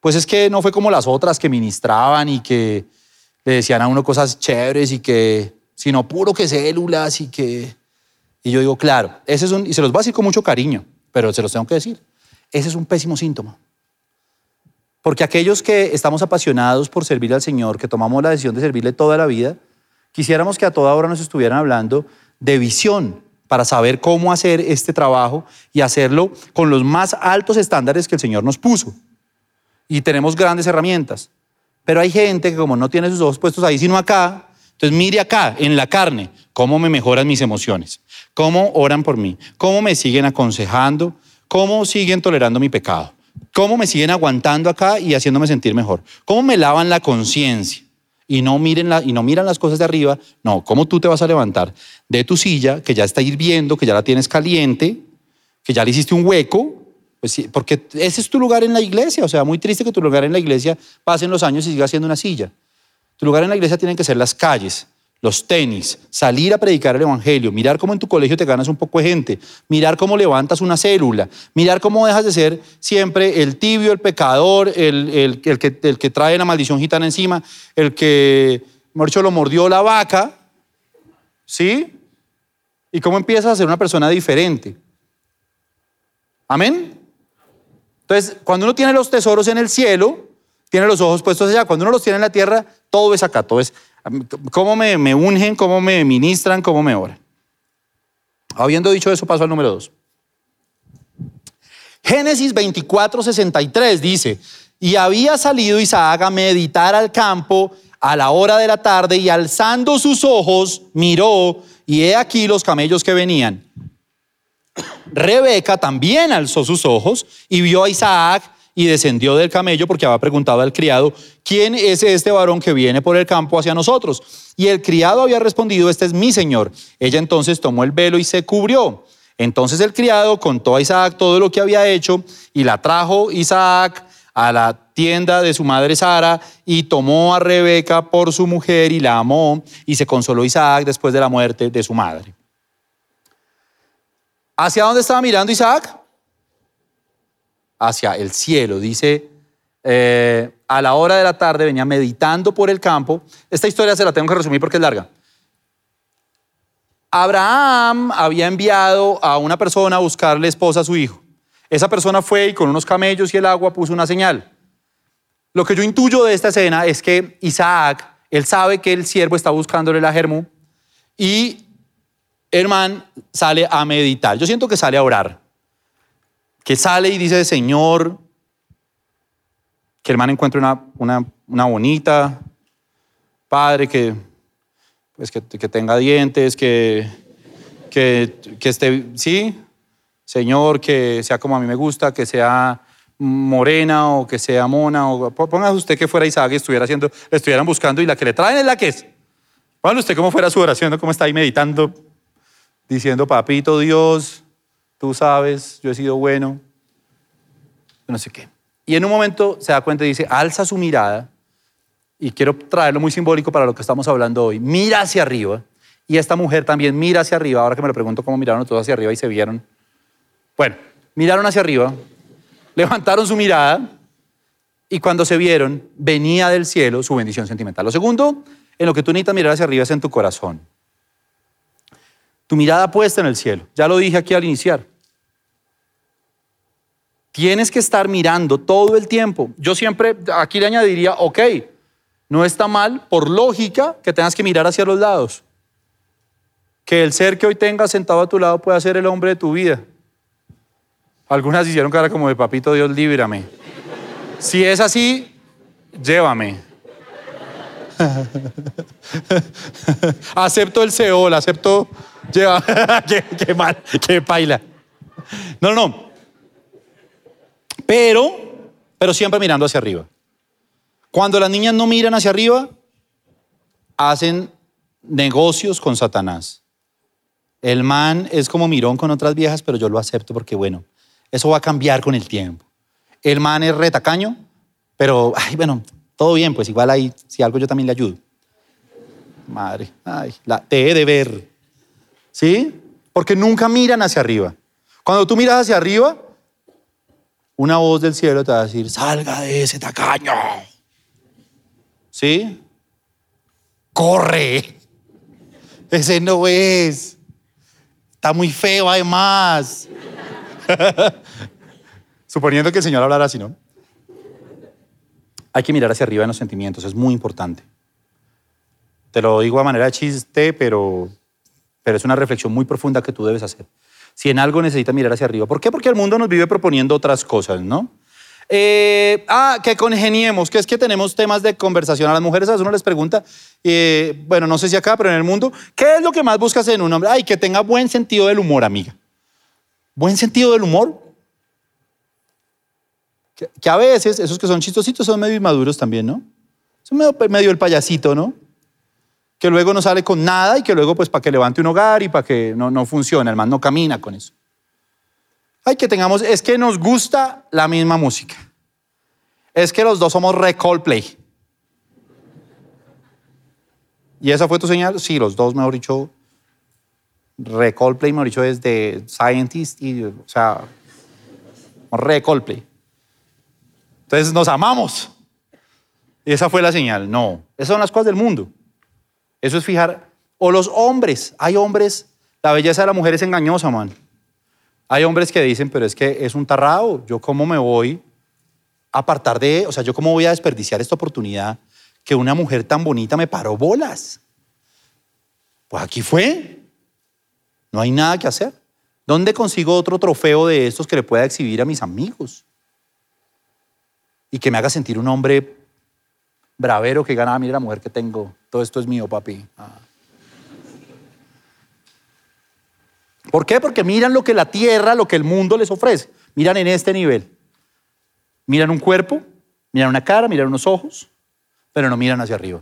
Pues es que no fue como las otras que ministraban y que le decían a uno cosas chéveres y que, sino puro que células y que... Y yo digo, claro, ese es un, y se los voy a decir con mucho cariño, pero se los tengo que decir, ese es un pésimo síntoma. Porque aquellos que estamos apasionados por servir al Señor, que tomamos la decisión de servirle toda la vida, quisiéramos que a toda hora nos estuvieran hablando de visión para saber cómo hacer este trabajo y hacerlo con los más altos estándares que el Señor nos puso. Y tenemos grandes herramientas. Pero hay gente que como no tiene sus ojos puestos ahí, sino acá, entonces mire acá, en la carne, cómo me mejoran mis emociones, cómo oran por mí, cómo me siguen aconsejando, cómo siguen tolerando mi pecado, cómo me siguen aguantando acá y haciéndome sentir mejor, cómo me lavan la conciencia y no, miren y no miran las cosas de arriba. No, ¿cómo tú te vas a levantar de tu silla, que ya está hirviendo, que ya la tienes caliente, que ya le hiciste un hueco? Pues sí, porque ese es tu lugar en la iglesia. O sea, muy triste que tu lugar en la iglesia pasen los años y siga siendo una silla. Tu lugar en la iglesia tienen que ser las calles, los tenis, salir a predicar el Evangelio, mirar cómo en tu colegio te ganas un poco de gente, mirar cómo levantas una célula, mirar cómo dejas de ser siempre el tibio, el pecador, el, el, que, el que, trae la maldición gitana encima, el que, Morcho, lo mordió la vaca, ¿sí? Y cómo empiezas a ser una persona diferente. Amén. Entonces, cuando uno tiene los tesoros en el cielo, tiene los ojos puestos allá. Cuando uno los tiene en la tierra, todo es acá, todo es cómo me, me ungen, cómo me ministran, cómo me oran. Habiendo dicho eso, paso al número dos. Génesis 24, 63 dice, y había salido Isaac a meditar al campo a la hora de la tarde y alzando sus ojos miró y he aquí los camellos que venían. Rebeca también alzó sus ojos y vio a Isaac y descendió del camello porque había preguntado al criado, ¿quién es este varón que viene por el campo hacia nosotros? Y el criado había respondido, este es mi señor. Ella entonces tomó el velo y se cubrió. Entonces el criado contó a Isaac todo lo que había hecho y la trajo Isaac a la tienda de su madre Sara y tomó a Rebeca por su mujer y la amó y se consoló Isaac después de la muerte de su madre. ¿Hacia dónde estaba mirando Isaac? hacia el cielo. Dice, eh, a la hora de la tarde venía meditando por el campo. Esta historia se la tengo que resumir porque es larga. Abraham había enviado a una persona a buscarle esposa a su hijo. Esa persona fue y con unos camellos y el agua puso una señal. Lo que yo intuyo de esta escena es que Isaac, él sabe que el siervo está buscándole la germu y Herman sale a meditar. Yo siento que sale a orar que sale y dice, Señor, que hermano encuentre una, una, bonita, Padre, que, pues que, que tenga dientes, que, que, que esté, sí, Señor, que sea como a mí me gusta, que sea morena o que sea mona, o póngase usted que fuera Isaac y estuviera haciendo, estuvieran buscando y la que le traen es la que es. Póngale usted cómo fuera su oración, cómo está ahí meditando, diciendo, papito Dios, tú sabes, yo he sido bueno, no sé qué. Y en un momento se da cuenta y dice, alza su mirada, y quiero traerlo muy simbólico para lo que estamos hablando hoy, mira hacia arriba, y esta mujer también mira hacia arriba, ahora que me lo pregunto cómo miraron todos hacia arriba y se vieron. Bueno, miraron hacia arriba, levantaron su mirada, y cuando se vieron, venía del cielo su bendición sentimental. Lo segundo, en lo que tú necesitas mirar hacia arriba es en tu corazón. Tu mirada puesta en el cielo. Ya lo dije aquí al iniciar. Tienes que estar mirando todo el tiempo. Yo siempre aquí le añadiría, ok, no está mal por lógica que tengas que mirar hacia los lados. Que el ser que hoy tengas sentado a tu lado pueda ser el hombre de tu vida. Algunas hicieron cara como de papito Dios, líbrame. Si es así, llévame. acepto el Seol, acepto. Lleva. qué, mal, qué paila. No, no pero, pero siempre mirando hacia arriba. Cuando las niñas no miran hacia arriba, hacen negocios con Satanás. El man es como mirón con otras viejas, pero yo lo acepto porque, bueno, eso va a cambiar con el tiempo. El man es retacaño, Pero, ay, bueno, todo bien, pues igual ahí, si algo yo también le ayudo. Madre, ay, la te he de ver. ¿Sí? Porque nunca miran hacia arriba. Cuando tú miras hacia arriba, una voz del cielo te va a decir, salga de ese tacaño. ¿Sí? Corre. Ese no es. Está muy feo además. Suponiendo que el Señor hablara así, ¿no? Hay que mirar hacia arriba en los sentimientos, es muy importante. Te lo digo a manera de chiste, pero, pero es una reflexión muy profunda que tú debes hacer. Si en algo necesitas mirar hacia arriba. ¿Por qué? Porque el mundo nos vive proponiendo otras cosas, ¿no? Eh, ah, que congeniemos, que es que tenemos temas de conversación. A las mujeres a veces uno les pregunta, eh, bueno, no sé si acá, pero en el mundo, ¿qué es lo que más buscas en un hombre? Ay, que tenga buen sentido del humor, amiga. ¿Buen sentido del humor? Que, a veces, esos que son chistositos son medio inmaduros también, ¿no? Son medio el payasito, ¿no? Que luego no sale con nada y que luego, pues, para que levante un hogar y para que no, no el man no camina con eso. Ay, que tengamos, es que nos gusta la misma música. Es que los dos somos re Coldplay. ¿Y esa fue tu señal? Sí, los dos, mejor dicho, re Coldplay, mejor dicho, es de Scientist y, o sea, re Coldplay. Entonces nos amamos. Y esa fue la señal. No, esas son las cosas del mundo. Eso es fijar. O los hombres. Hay hombres, la belleza de la mujer es engañosa, man. Hay hombres que dicen, pero es que es un tarrado. Yo cómo me voy a apartar de, o sea, yo cómo voy a desperdiciar esta oportunidad que una mujer tan bonita me paró bolas. Pues aquí fue. No hay nada que hacer. ¿Dónde consigo otro trofeo de estos que le pueda exhibir a mis amigos? Y que me haga sentir un hombre bravero que gana, mira la mujer que tengo, todo esto es mío, papi. Ah. ¿Por qué? Porque miran lo que la tierra, lo que el mundo les ofrece. Miran en este nivel. Miran un cuerpo, miran una cara, miran unos ojos, pero no miran hacia arriba.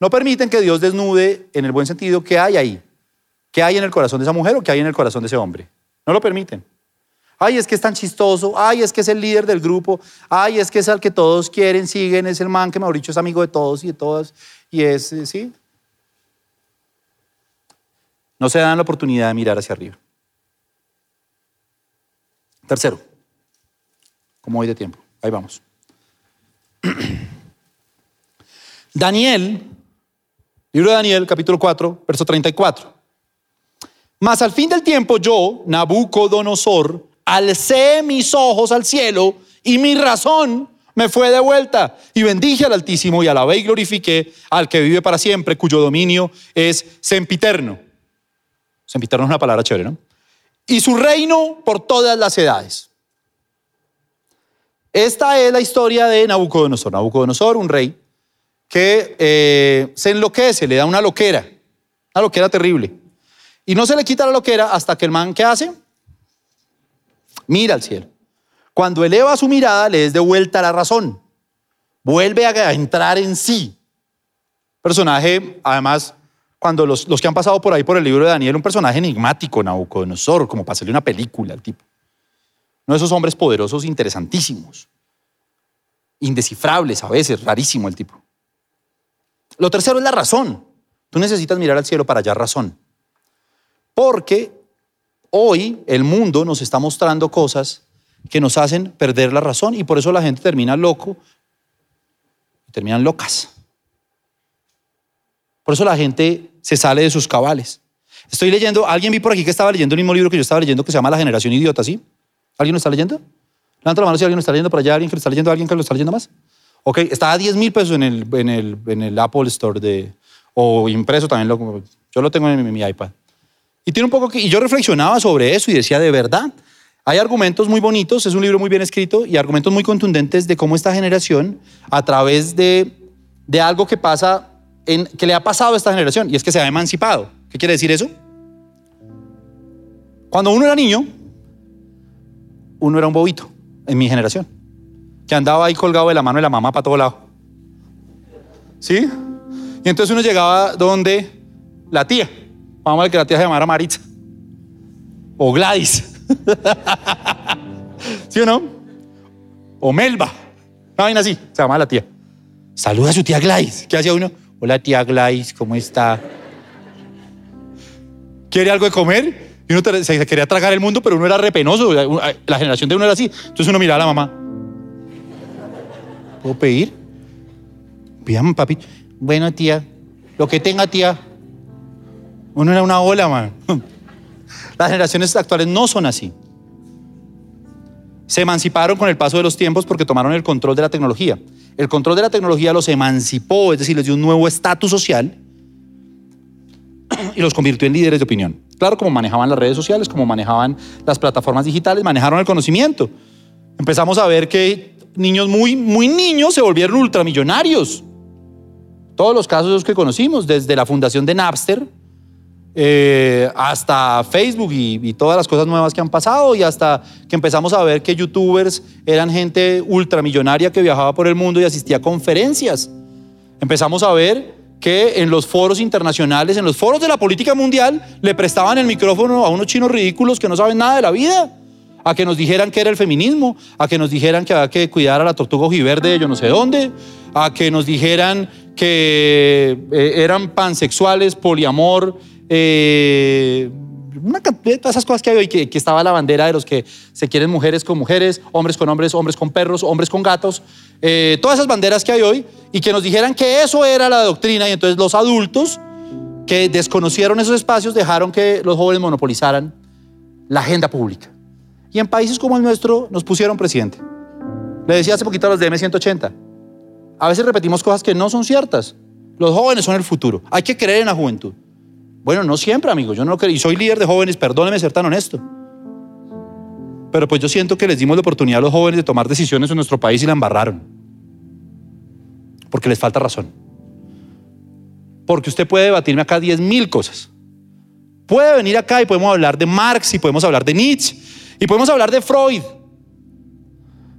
No permiten que Dios desnude, en el buen sentido, qué hay ahí. ¿Qué hay en el corazón de esa mujer o qué hay en el corazón de ese hombre? No lo permiten. Ay, es que es tan chistoso. Ay, es que es el líder del grupo. Ay, es que es al que todos quieren, siguen. Es el man que, mejor dicho, es amigo de todos y de todas. Y es, eh, ¿sí? No se dan la oportunidad de mirar hacia arriba. Tercero, como hoy de tiempo, ahí vamos. Daniel, libro de Daniel, capítulo 4, verso 34. Mas al fin del tiempo yo, Nabucodonosor, alcé mis ojos al cielo y mi razón me fue de vuelta y bendije al Altísimo y alabé y glorifiqué al que vive para siempre, cuyo dominio es sempiterno. Sempiterno es una palabra chévere, ¿no? Y su reino por todas las edades. Esta es la historia de Nabucodonosor. Nabucodonosor, un rey que eh, se enloquece, le da una loquera, una loquera terrible. Y no se le quita la loquera hasta que el man, ¿qué hace? Mira al cielo. Cuando eleva su mirada, le es de vuelta la razón. Vuelve a entrar en sí. Personaje, además, cuando los, que han pasado por ahí por el libro de Daniel, un personaje enigmático, Nabucodonosor, como para hacerle una película al tipo. Uno de esos hombres poderosos interesantísimos, indescifrables a veces, rarísimo el tipo. Lo tercero es la razón. Tú necesitas mirar al cielo para hallar razón. Porque hoy el mundo nos está mostrando cosas que nos hacen perder la razón y por eso la gente termina loco terminan locas. Por eso la gente se sale de sus cabales. Estoy leyendo, alguien vi por aquí que estaba leyendo el mismo libro que yo estaba leyendo que se llama La generación idiota, ¿sí? ¿Alguien lo está leyendo? Levanta la mano si alguien lo está leyendo por allá, alguien que lo está leyendo, alguien que lo está leyendo más. Ok, está a 10 mil pesos en el Apple Store de, o impreso también, lo, yo lo tengo en mi, iPad. Y tiene un poco y yo reflexionaba sobre eso y decía, de verdad, hay argumentos muy bonitos, es un libro muy bien escrito y argumentos muy contundentes de cómo esta generación, a través de, de algo que pasa que le ha pasado a esta generación y es que se ha emancipado. ¿Qué quiere decir eso? Cuando uno era niño, uno era un bobito en mi generación, que andaba ahí colgado de la mano de la mamá para todo lado. ¿Sí? Y entonces uno llegaba donde la tía, vamos a ver que la tía se llamara Maritza o Gladys, ¿sí o no? O Melba, Una vaina así, se llama la tía. Saluda a su tía Glais. ¿Qué hacía uno? Hola tía Glais, ¿cómo está? ¿Quiere algo de comer? Y uno se quería tragar el mundo, pero uno era repenoso. La generación de uno era así. Entonces uno miraba a la mamá. ¿Puedo pedir? Pídame, papi. Bueno, tía. Lo que tenga, tía. Uno era una ola, man. Las generaciones actuales no son así. Se emanciparon con el paso de los tiempos porque tomaron el control de la tecnología. El control de la tecnología los emancipó, es decir, les dio un nuevo estatus social y los convirtió en líderes de opinión. Claro, como manejaban las redes sociales, como manejaban las plataformas digitales, manejaron el conocimiento. Empezamos a ver que niños muy, muy niños se volvieron ultramillonarios. Todos los casos que conocimos, desde la fundación de Napster eh, hasta Facebook y, y todas las cosas nuevas que han pasado y hasta que empezamos a ver que youtubers eran gente ultramillonaria que viajaba por el mundo y asistía a conferencias. Empezamos a ver que en los foros internacionales, en los foros de la política mundial, le prestaban el micrófono a unos chinos ridículos que no saben nada de la vida. A que nos dijeran que era el feminismo, a que nos dijeran que había que cuidar a la tortuga ojiverde de yo no sé dónde, a que nos dijeran que eh, eran pansexuales, poliamor, eh, una cantidad de todas esas cosas que hay hoy, que, que estaba la bandera de los que se quieren mujeres con mujeres, hombres con hombres, hombres con perros, hombres con gatos, eh, todas esas banderas que hay hoy, y que nos dijeran que eso era la doctrina, y entonces los adultos que desconocieron esos espacios dejaron que los jóvenes monopolizaran la agenda pública. Y en países como el nuestro nos pusieron presidente. Le decía hace poquito a los de M180, a veces repetimos cosas que no son ciertas. Los jóvenes son el futuro. Hay que creer en la juventud. Bueno, no siempre, amigo. Yo no lo creo. Y soy líder de jóvenes, perdóneme ser tan honesto. Pero pues yo siento que les dimos la oportunidad a los jóvenes de tomar decisiones en nuestro país y la embarraron. Porque les falta razón. Porque usted puede debatirme acá 10 mil cosas. Puede venir acá y podemos hablar de Marx y podemos hablar de Nietzsche y podemos hablar de Freud,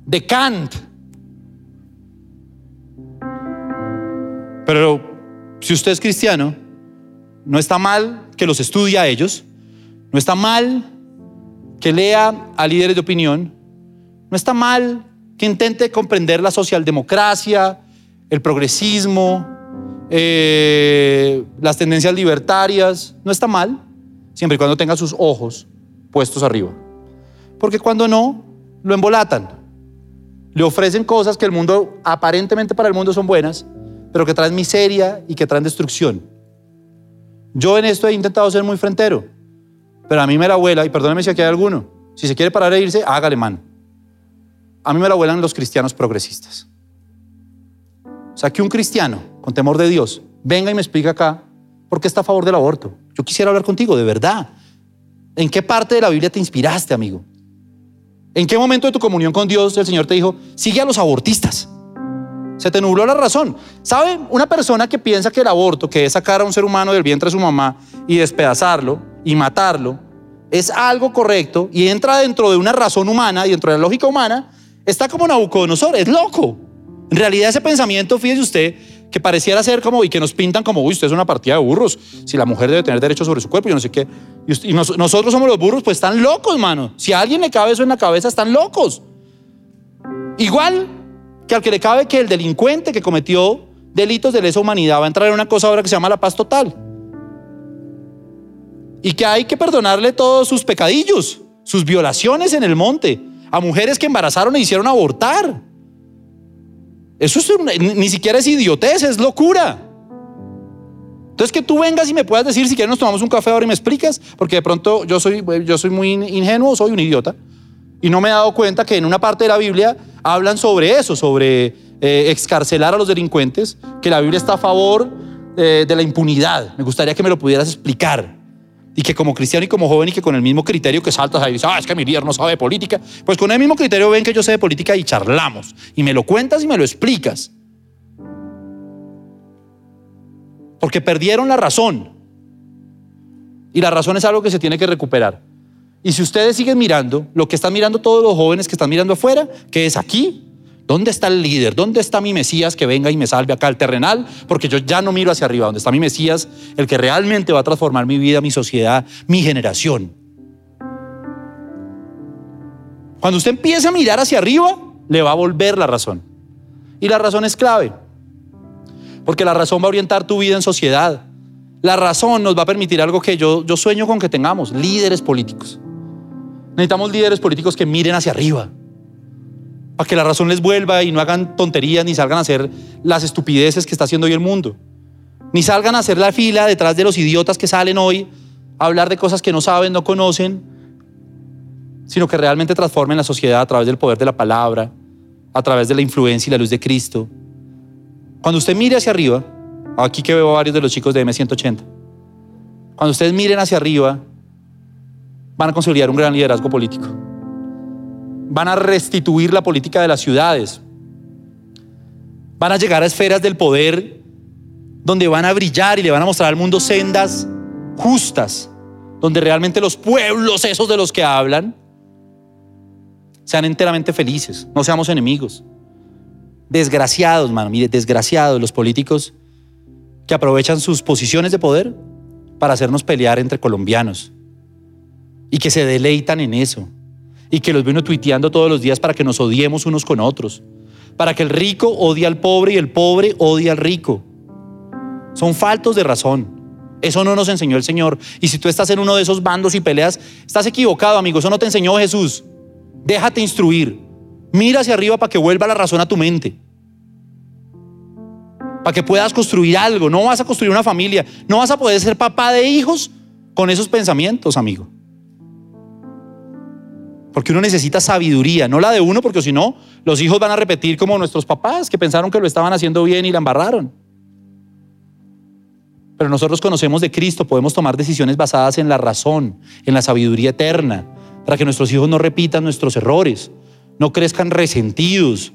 de Kant. Pero si usted es cristiano, no está mal que los estudie a ellos, no está mal que lea a líderes de opinión, no está mal que intente comprender la socialdemocracia, el progresismo, eh, las tendencias libertarias, no está mal, siempre y cuando tenga sus ojos puestos arriba. Porque cuando no, lo embolatan. Le ofrecen cosas que el mundo, aparentemente para el mundo son buenas, pero que traen miseria y que traen destrucción. Yo en esto he intentado ser muy frentero, pero a mí me la abuela, y perdóneme si aquí hay alguno, si se quiere parar e irse, hágale man. A mí me la vuelan los cristianos progresistas. O sea, que un cristiano con temor de Dios venga y me explique acá por qué está a favor del aborto. Yo quisiera hablar contigo, de verdad. ¿En qué parte de la Biblia te inspiraste, amigo? ¿En qué momento de tu comunión con Dios el Señor te dijo, sigue a los abortistas? Se te nubló la razón. ¿Sabe? Una persona que piensa que el aborto, que es sacar a un ser humano del vientre de su mamá y despedazarlo y matarlo, es algo correcto y entra dentro de una razón humana y dentro de la lógica humana, está como Nabucodonosor, es loco. En realidad ese pensamiento, fíjese usted, que pareciera ser como, y que nos pintan como, uy, usted es una partida de burros, si la mujer debe tener derecho sobre su cuerpo, yo no sé qué. Y, nosotros somos los burros, pues están locos, mano. Si a alguien le cabe eso en la cabeza, están locos. Igual que al que le cabe que el delincuente que cometió delitos de lesa humanidad va a entrar en una cosa ahora que se llama la paz total. Y que hay que perdonarle todos sus pecadillos, sus violaciones en el monte, a mujeres que embarazaron e hicieron abortar. Eso es ni siquiera es idiotez, es locura. Entonces que tú vengas y me puedas decir si quieres nos tomamos un café ahora y me explicas, porque de pronto yo soy, yo soy muy ingenuo, soy un idiota, y no me he dado cuenta que en una parte de la Biblia hablan sobre eso, sobre eh, excarcelar a los delincuentes, que la Biblia está a favor eh, de la impunidad. Me gustaría que me lo pudieras explicar. Y que como cristiano y como joven y que con el mismo criterio que saltas ahí y dices, ah, es que mi líder no sabe de política, pues con el mismo criterio ven que yo sé de política y charlamos. Y me lo cuentas y me lo explicas. Porque perdieron la razón. Y la razón es algo que se tiene que recuperar. Y si ustedes siguen mirando, lo que están mirando todos los jóvenes que están mirando afuera, que es aquí, ¿dónde está el líder? ¿Dónde está mi Mesías que venga y me salve acá al terrenal? Porque yo ya no miro hacia arriba, ¿dónde está mi Mesías? El que realmente va a transformar mi vida, mi sociedad, mi generación. Cuando usted empiece a mirar hacia arriba, le va a volver la razón. Y la razón es clave. Porque la razón va a orientar tu vida en sociedad. La razón nos va a permitir algo que yo, yo sueño con que tengamos, líderes políticos. Necesitamos líderes políticos que miren hacia arriba, para que la razón les vuelva y no hagan tonterías ni salgan a hacer las estupideces que está haciendo hoy el mundo. Ni salgan a hacer la fila detrás de los idiotas que salen hoy a hablar de cosas que no saben, no conocen, sino que realmente transformen la sociedad a través del poder de la palabra, a través de la influencia y la luz de Cristo. Cuando usted mire hacia arriba, aquí que veo a varios de los chicos de M180, cuando ustedes miren hacia arriba, van a consolidar un gran liderazgo político. Van a restituir la política de las ciudades. Van a llegar a esferas del poder donde van a brillar y le van a mostrar al mundo sendas justas, donde realmente los pueblos, esos de los que hablan, sean enteramente felices, no seamos enemigos. Desgraciados, mano, mire, desgraciados los políticos que aprovechan sus posiciones de poder para hacernos pelear entre colombianos y que se deleitan en eso y que los ven tuiteando todos los días para que nos odiemos unos con otros, para que el rico odie al pobre y el pobre odie al rico. Son faltos de razón. Eso no nos enseñó el Señor. Y si tú estás en uno de esos bandos y peleas, estás equivocado, amigo. Eso no te enseñó Jesús. Déjate instruir. Mira hacia arriba para que vuelva la razón a tu mente. Para que puedas construir algo. No vas a construir una familia. No vas a poder ser papá de hijos con esos pensamientos, amigo. Porque uno necesita sabiduría, no la de uno, porque si no, los hijos van a repetir como nuestros papás que pensaron que lo estaban haciendo bien y la embarraron. Pero nosotros conocemos de Cristo, podemos tomar decisiones basadas en la razón, en la sabiduría eterna, para que nuestros hijos no repitan nuestros errores, no crezcan resentidos,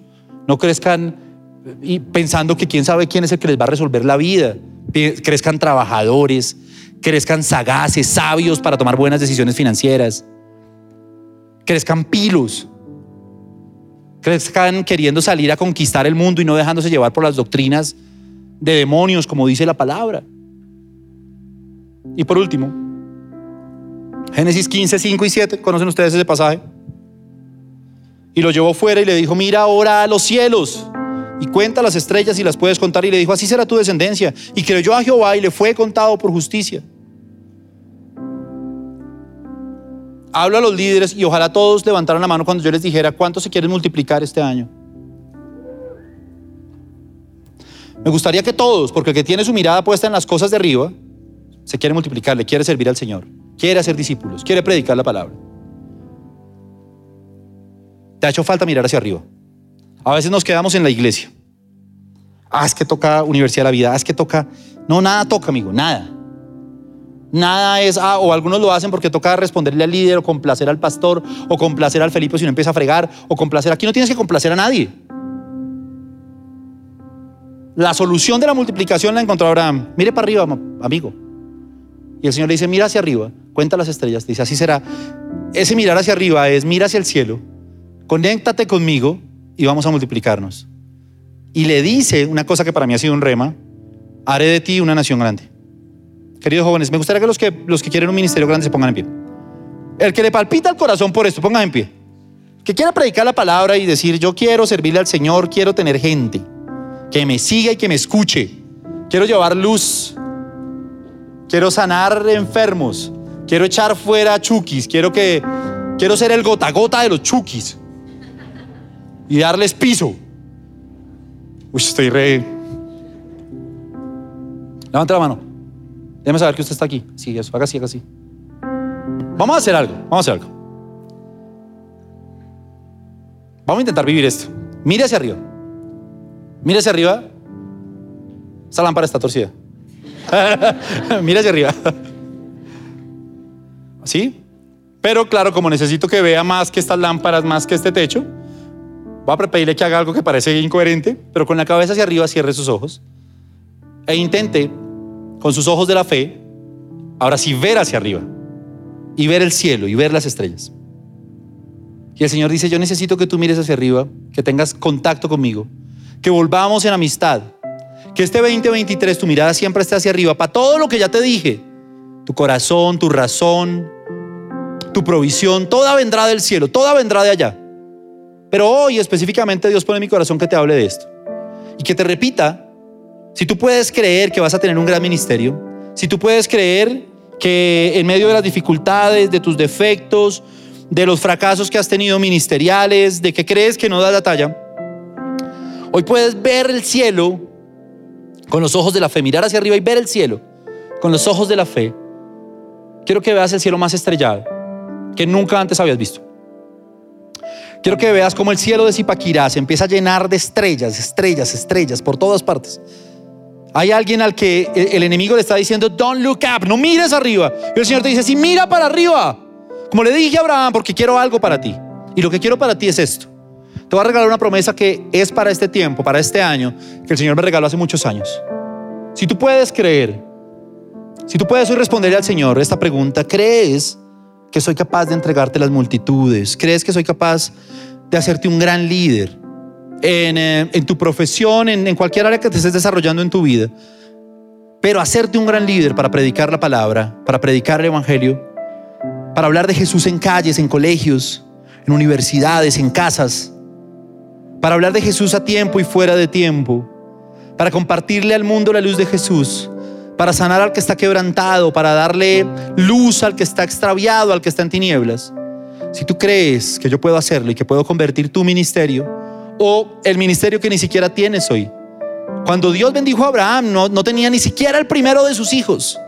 no crezcan y pensando que quién sabe quién es el que les va a resolver la vida, crezcan trabajadores, crezcan sagaces, sabios para tomar buenas decisiones financieras, crezcan pilos, crezcan queriendo salir a conquistar el mundo y no dejándose llevar por las doctrinas de demonios, como dice la palabra. Y por último, Génesis 15, 5 y 7, ¿conocen ustedes ese pasaje? Y lo llevó fuera y le dijo, mira ahora a los cielos y cuenta las estrellas y las puedes contar. Y le dijo, así será tu descendencia. Y creyó a Jehová y le fue contado por justicia. Hablo a los líderes y ojalá todos levantaran la mano cuando yo les dijera cuánto se quieren multiplicar este año. Me gustaría que todos, porque el que tiene su mirada puesta en las cosas de arriba, se quiere multiplicar, le quiere servir al Señor quiere hacer discípulos, quiere predicar la palabra. Te ha hecho falta mirar hacia arriba. A veces nos quedamos en la iglesia. Ah, es que toca Universidad de la Vida, ah, es que toca... No, nada toca, amigo, nada. Nada es, ah, o algunos lo hacen porque toca responderle al líder o complacer al pastor o complacer al Felipe si no empieza a fregar o complacer. Aquí no tienes que complacer a nadie. La solución de la multiplicación la encontró Abraham. Mire para arriba, amigo. Y el Señor le dice, mira hacia arriba, cuenta las estrellas. Dice, así será. Ese mirar hacia arriba es, mira hacia el cielo, conéctate conmigo y vamos a multiplicarnos. Y le dice una cosa que para mí ha sido un rema, haré de ti una nación grande. Queridos jóvenes, me gustaría que los que, los que quieren un ministerio grande se pongan en pie. El que le palpita el corazón por esto, pongan en pie. Que quiera predicar la palabra y decir, yo quiero servirle al Señor, quiero tener gente que me siga y que me escuche. Quiero llevar luz Quiero sanar enfermos. Quiero echar fuera chukis. Quiero que quiero ser el gota gota de los chukis. Y darles piso. Uy, estoy re. Levante la mano. Déjame saber que usted está aquí. Sí, eso, haga así, haga así. Vamos a hacer algo. Vamos a hacer algo. Vamos a intentar vivir esto. Mire hacia arriba. Mire hacia arriba. Esa lámpara está torcida. Mira hacia arriba. ¿Sí? Pero claro, como necesito que vea más que estas lámparas, más que este techo, voy a pedirle que haga algo que parece incoherente, pero con la cabeza hacia arriba cierre sus ojos e intente, con sus ojos de la fe, ahora sí ver hacia arriba y ver el cielo y ver las estrellas. Y el Señor dice, yo necesito que tú mires hacia arriba, que tengas contacto conmigo, que volvamos en amistad, que este 2023 tu mirada siempre esté hacia arriba para todo lo que ya te dije. Tu corazón, tu razón, tu provisión, toda vendrá del cielo, toda vendrá de allá. Pero hoy específicamente Dios pone en mi corazón que te hable de esto. y que te repita, si tú puedes creer que vas a tener un gran ministerio, si tú puedes creer que en medio de las dificultades, de tus defectos, de los fracasos que has tenido ministeriales, de que crees que no das la talla, hoy puedes ver el cielo con los ojos de la fe, mirar hacia arriba y ver el cielo con los ojos de la fe. Quiero que veas el cielo más estrellado que nunca antes habías visto. Quiero que veas cómo el cielo de Zipaquirá se empieza a llenar de estrellas, estrellas, estrellas por todas partes. Hay alguien al que el enemigo le está diciendo, don't look up, no mires arriba. Y el Señor te dice, sí, mira para arriba. Como le dije a Abraham, porque quiero algo para ti. Y lo que quiero para ti es esto. Te voy a regalar una promesa que es para este tiempo, para este año, que el Señor me regaló hace muchos años. Si tú puedes creer, si tú puedes hoy responderle al Señor esta pregunta, ¿crees que soy capaz de entregarte las multitudes? ¿Crees que soy capaz de hacerte un gran líder en, eh, tu profesión, en, en cualquier área que te estés desarrollando en tu vida? Pero hacerte un gran líder para predicar la palabra, para predicar el Evangelio, para hablar de Jesús en calles, en colegios, en universidades, en casas, para hablar de Jesús a tiempo y fuera de tiempo, para compartirle al mundo la luz de Jesús, para sanar al que está quebrantado, para darle luz al que está extraviado, al que está en tinieblas. Si tú crees que yo puedo hacerlo y que puedo convertir tu ministerio o el ministerio que ni siquiera tienes hoy. Cuando Dios bendijo a Abraham, no, no tenía ni siquiera el primero de sus hijos.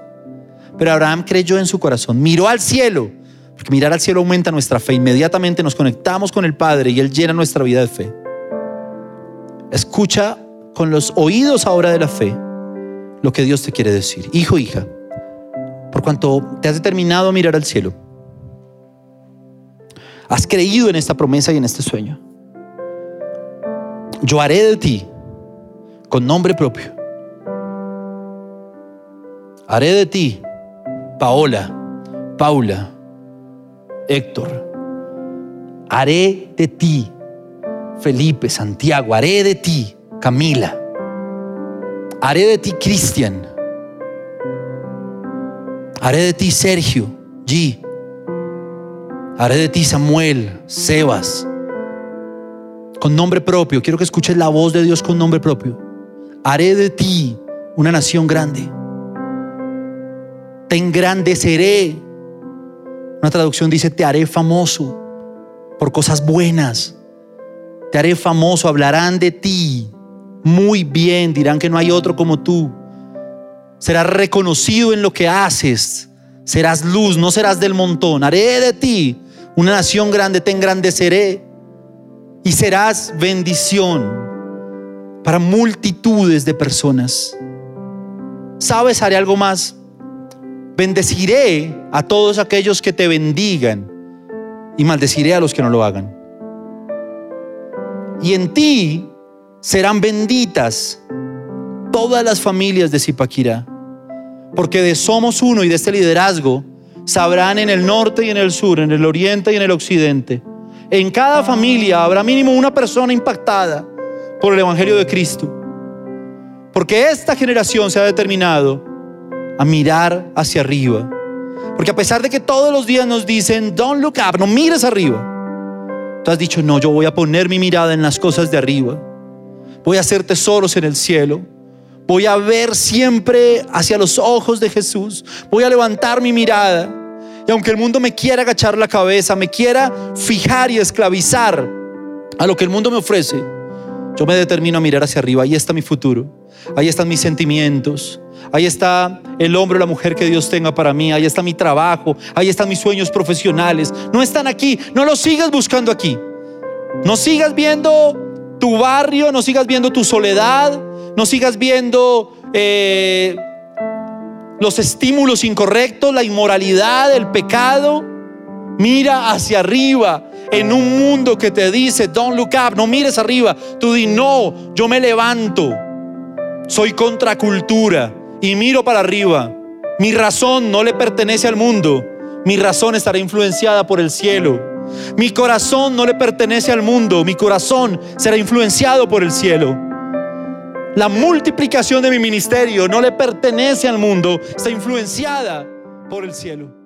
Pero Abraham creyó en su corazón, miró al cielo, porque mirar al cielo aumenta nuestra fe. Inmediatamente nos conectamos con el Padre y Él llena nuestra vida de fe. Escucha con los oídos ahora de la fe lo que Dios te quiere decir. Hijo, hija, por cuanto te has determinado a mirar al cielo, has creído en esta promesa y en este sueño, yo haré de ti con nombre propio. Haré de ti Paola, Paula, Héctor. Haré de ti Felipe, Santiago. Haré de ti Camila. Haré de ti Cristian. Haré de ti Sergio, G. Haré de ti Samuel, Sebas. Con nombre propio. Quiero que escuches la voz de Dios con nombre propio. Haré de ti una nación grande. Te engrandeceré. Una traducción dice, te haré famoso por cosas buenas. Te haré famoso, hablarán de ti muy bien, dirán que no hay otro como tú. Serás reconocido en lo que haces. Serás luz, no serás del montón. Haré de ti una nación grande, te engrandeceré y serás bendición para multitudes de personas. ¿Sabes? Haré algo más. Bendeciré a todos aquellos que te bendigan y maldeciré a los que no lo hagan. Y en ti serán benditas todas las familias de Zipaquirá, porque de Somos Uno y de este liderazgo sabrán en el norte y en el sur, en el oriente y en el occidente. En cada familia habrá mínimo una persona impactada por el Evangelio de Cristo. Porque esta generación se ha determinado a mirar hacia arriba. Porque a pesar de que todos los días nos dicen, don't look up, no mires arriba. Tú has dicho, no, yo voy a poner mi mirada en las cosas de arriba voy a hacer tesoros en el cielo. Voy a ver siempre hacia los ojos de Jesús. Voy a levantar mi mirada. Y aunque el mundo me quiera agachar la cabeza, me quiera fijar y esclavizar a lo que el mundo me ofrece, yo me determino a mirar hacia arriba. Ahí está mi futuro. Ahí están mis sentimientos. Ahí está el hombre o la mujer que Dios tenga para mí. Ahí está mi trabajo. Ahí están mis sueños profesionales. No están aquí. No los sigas buscando aquí. No sigas viendo tu barrio, no sigas viendo tu soledad, no sigas viendo eh, los estímulos incorrectos, la inmoralidad, el pecado. Mira hacia arriba en un mundo que te dice, don't look up, no mires arriba. Tú di, no, yo me levanto. Soy contracultura y miro para arriba. Mi razón no le pertenece al mundo. Mi razón estará influenciada por el cielo. Mi corazón no le pertenece al mundo, mi corazón será influenciado por el cielo. La multiplicación de mi ministerio no le pertenece al mundo, está influenciada por el cielo.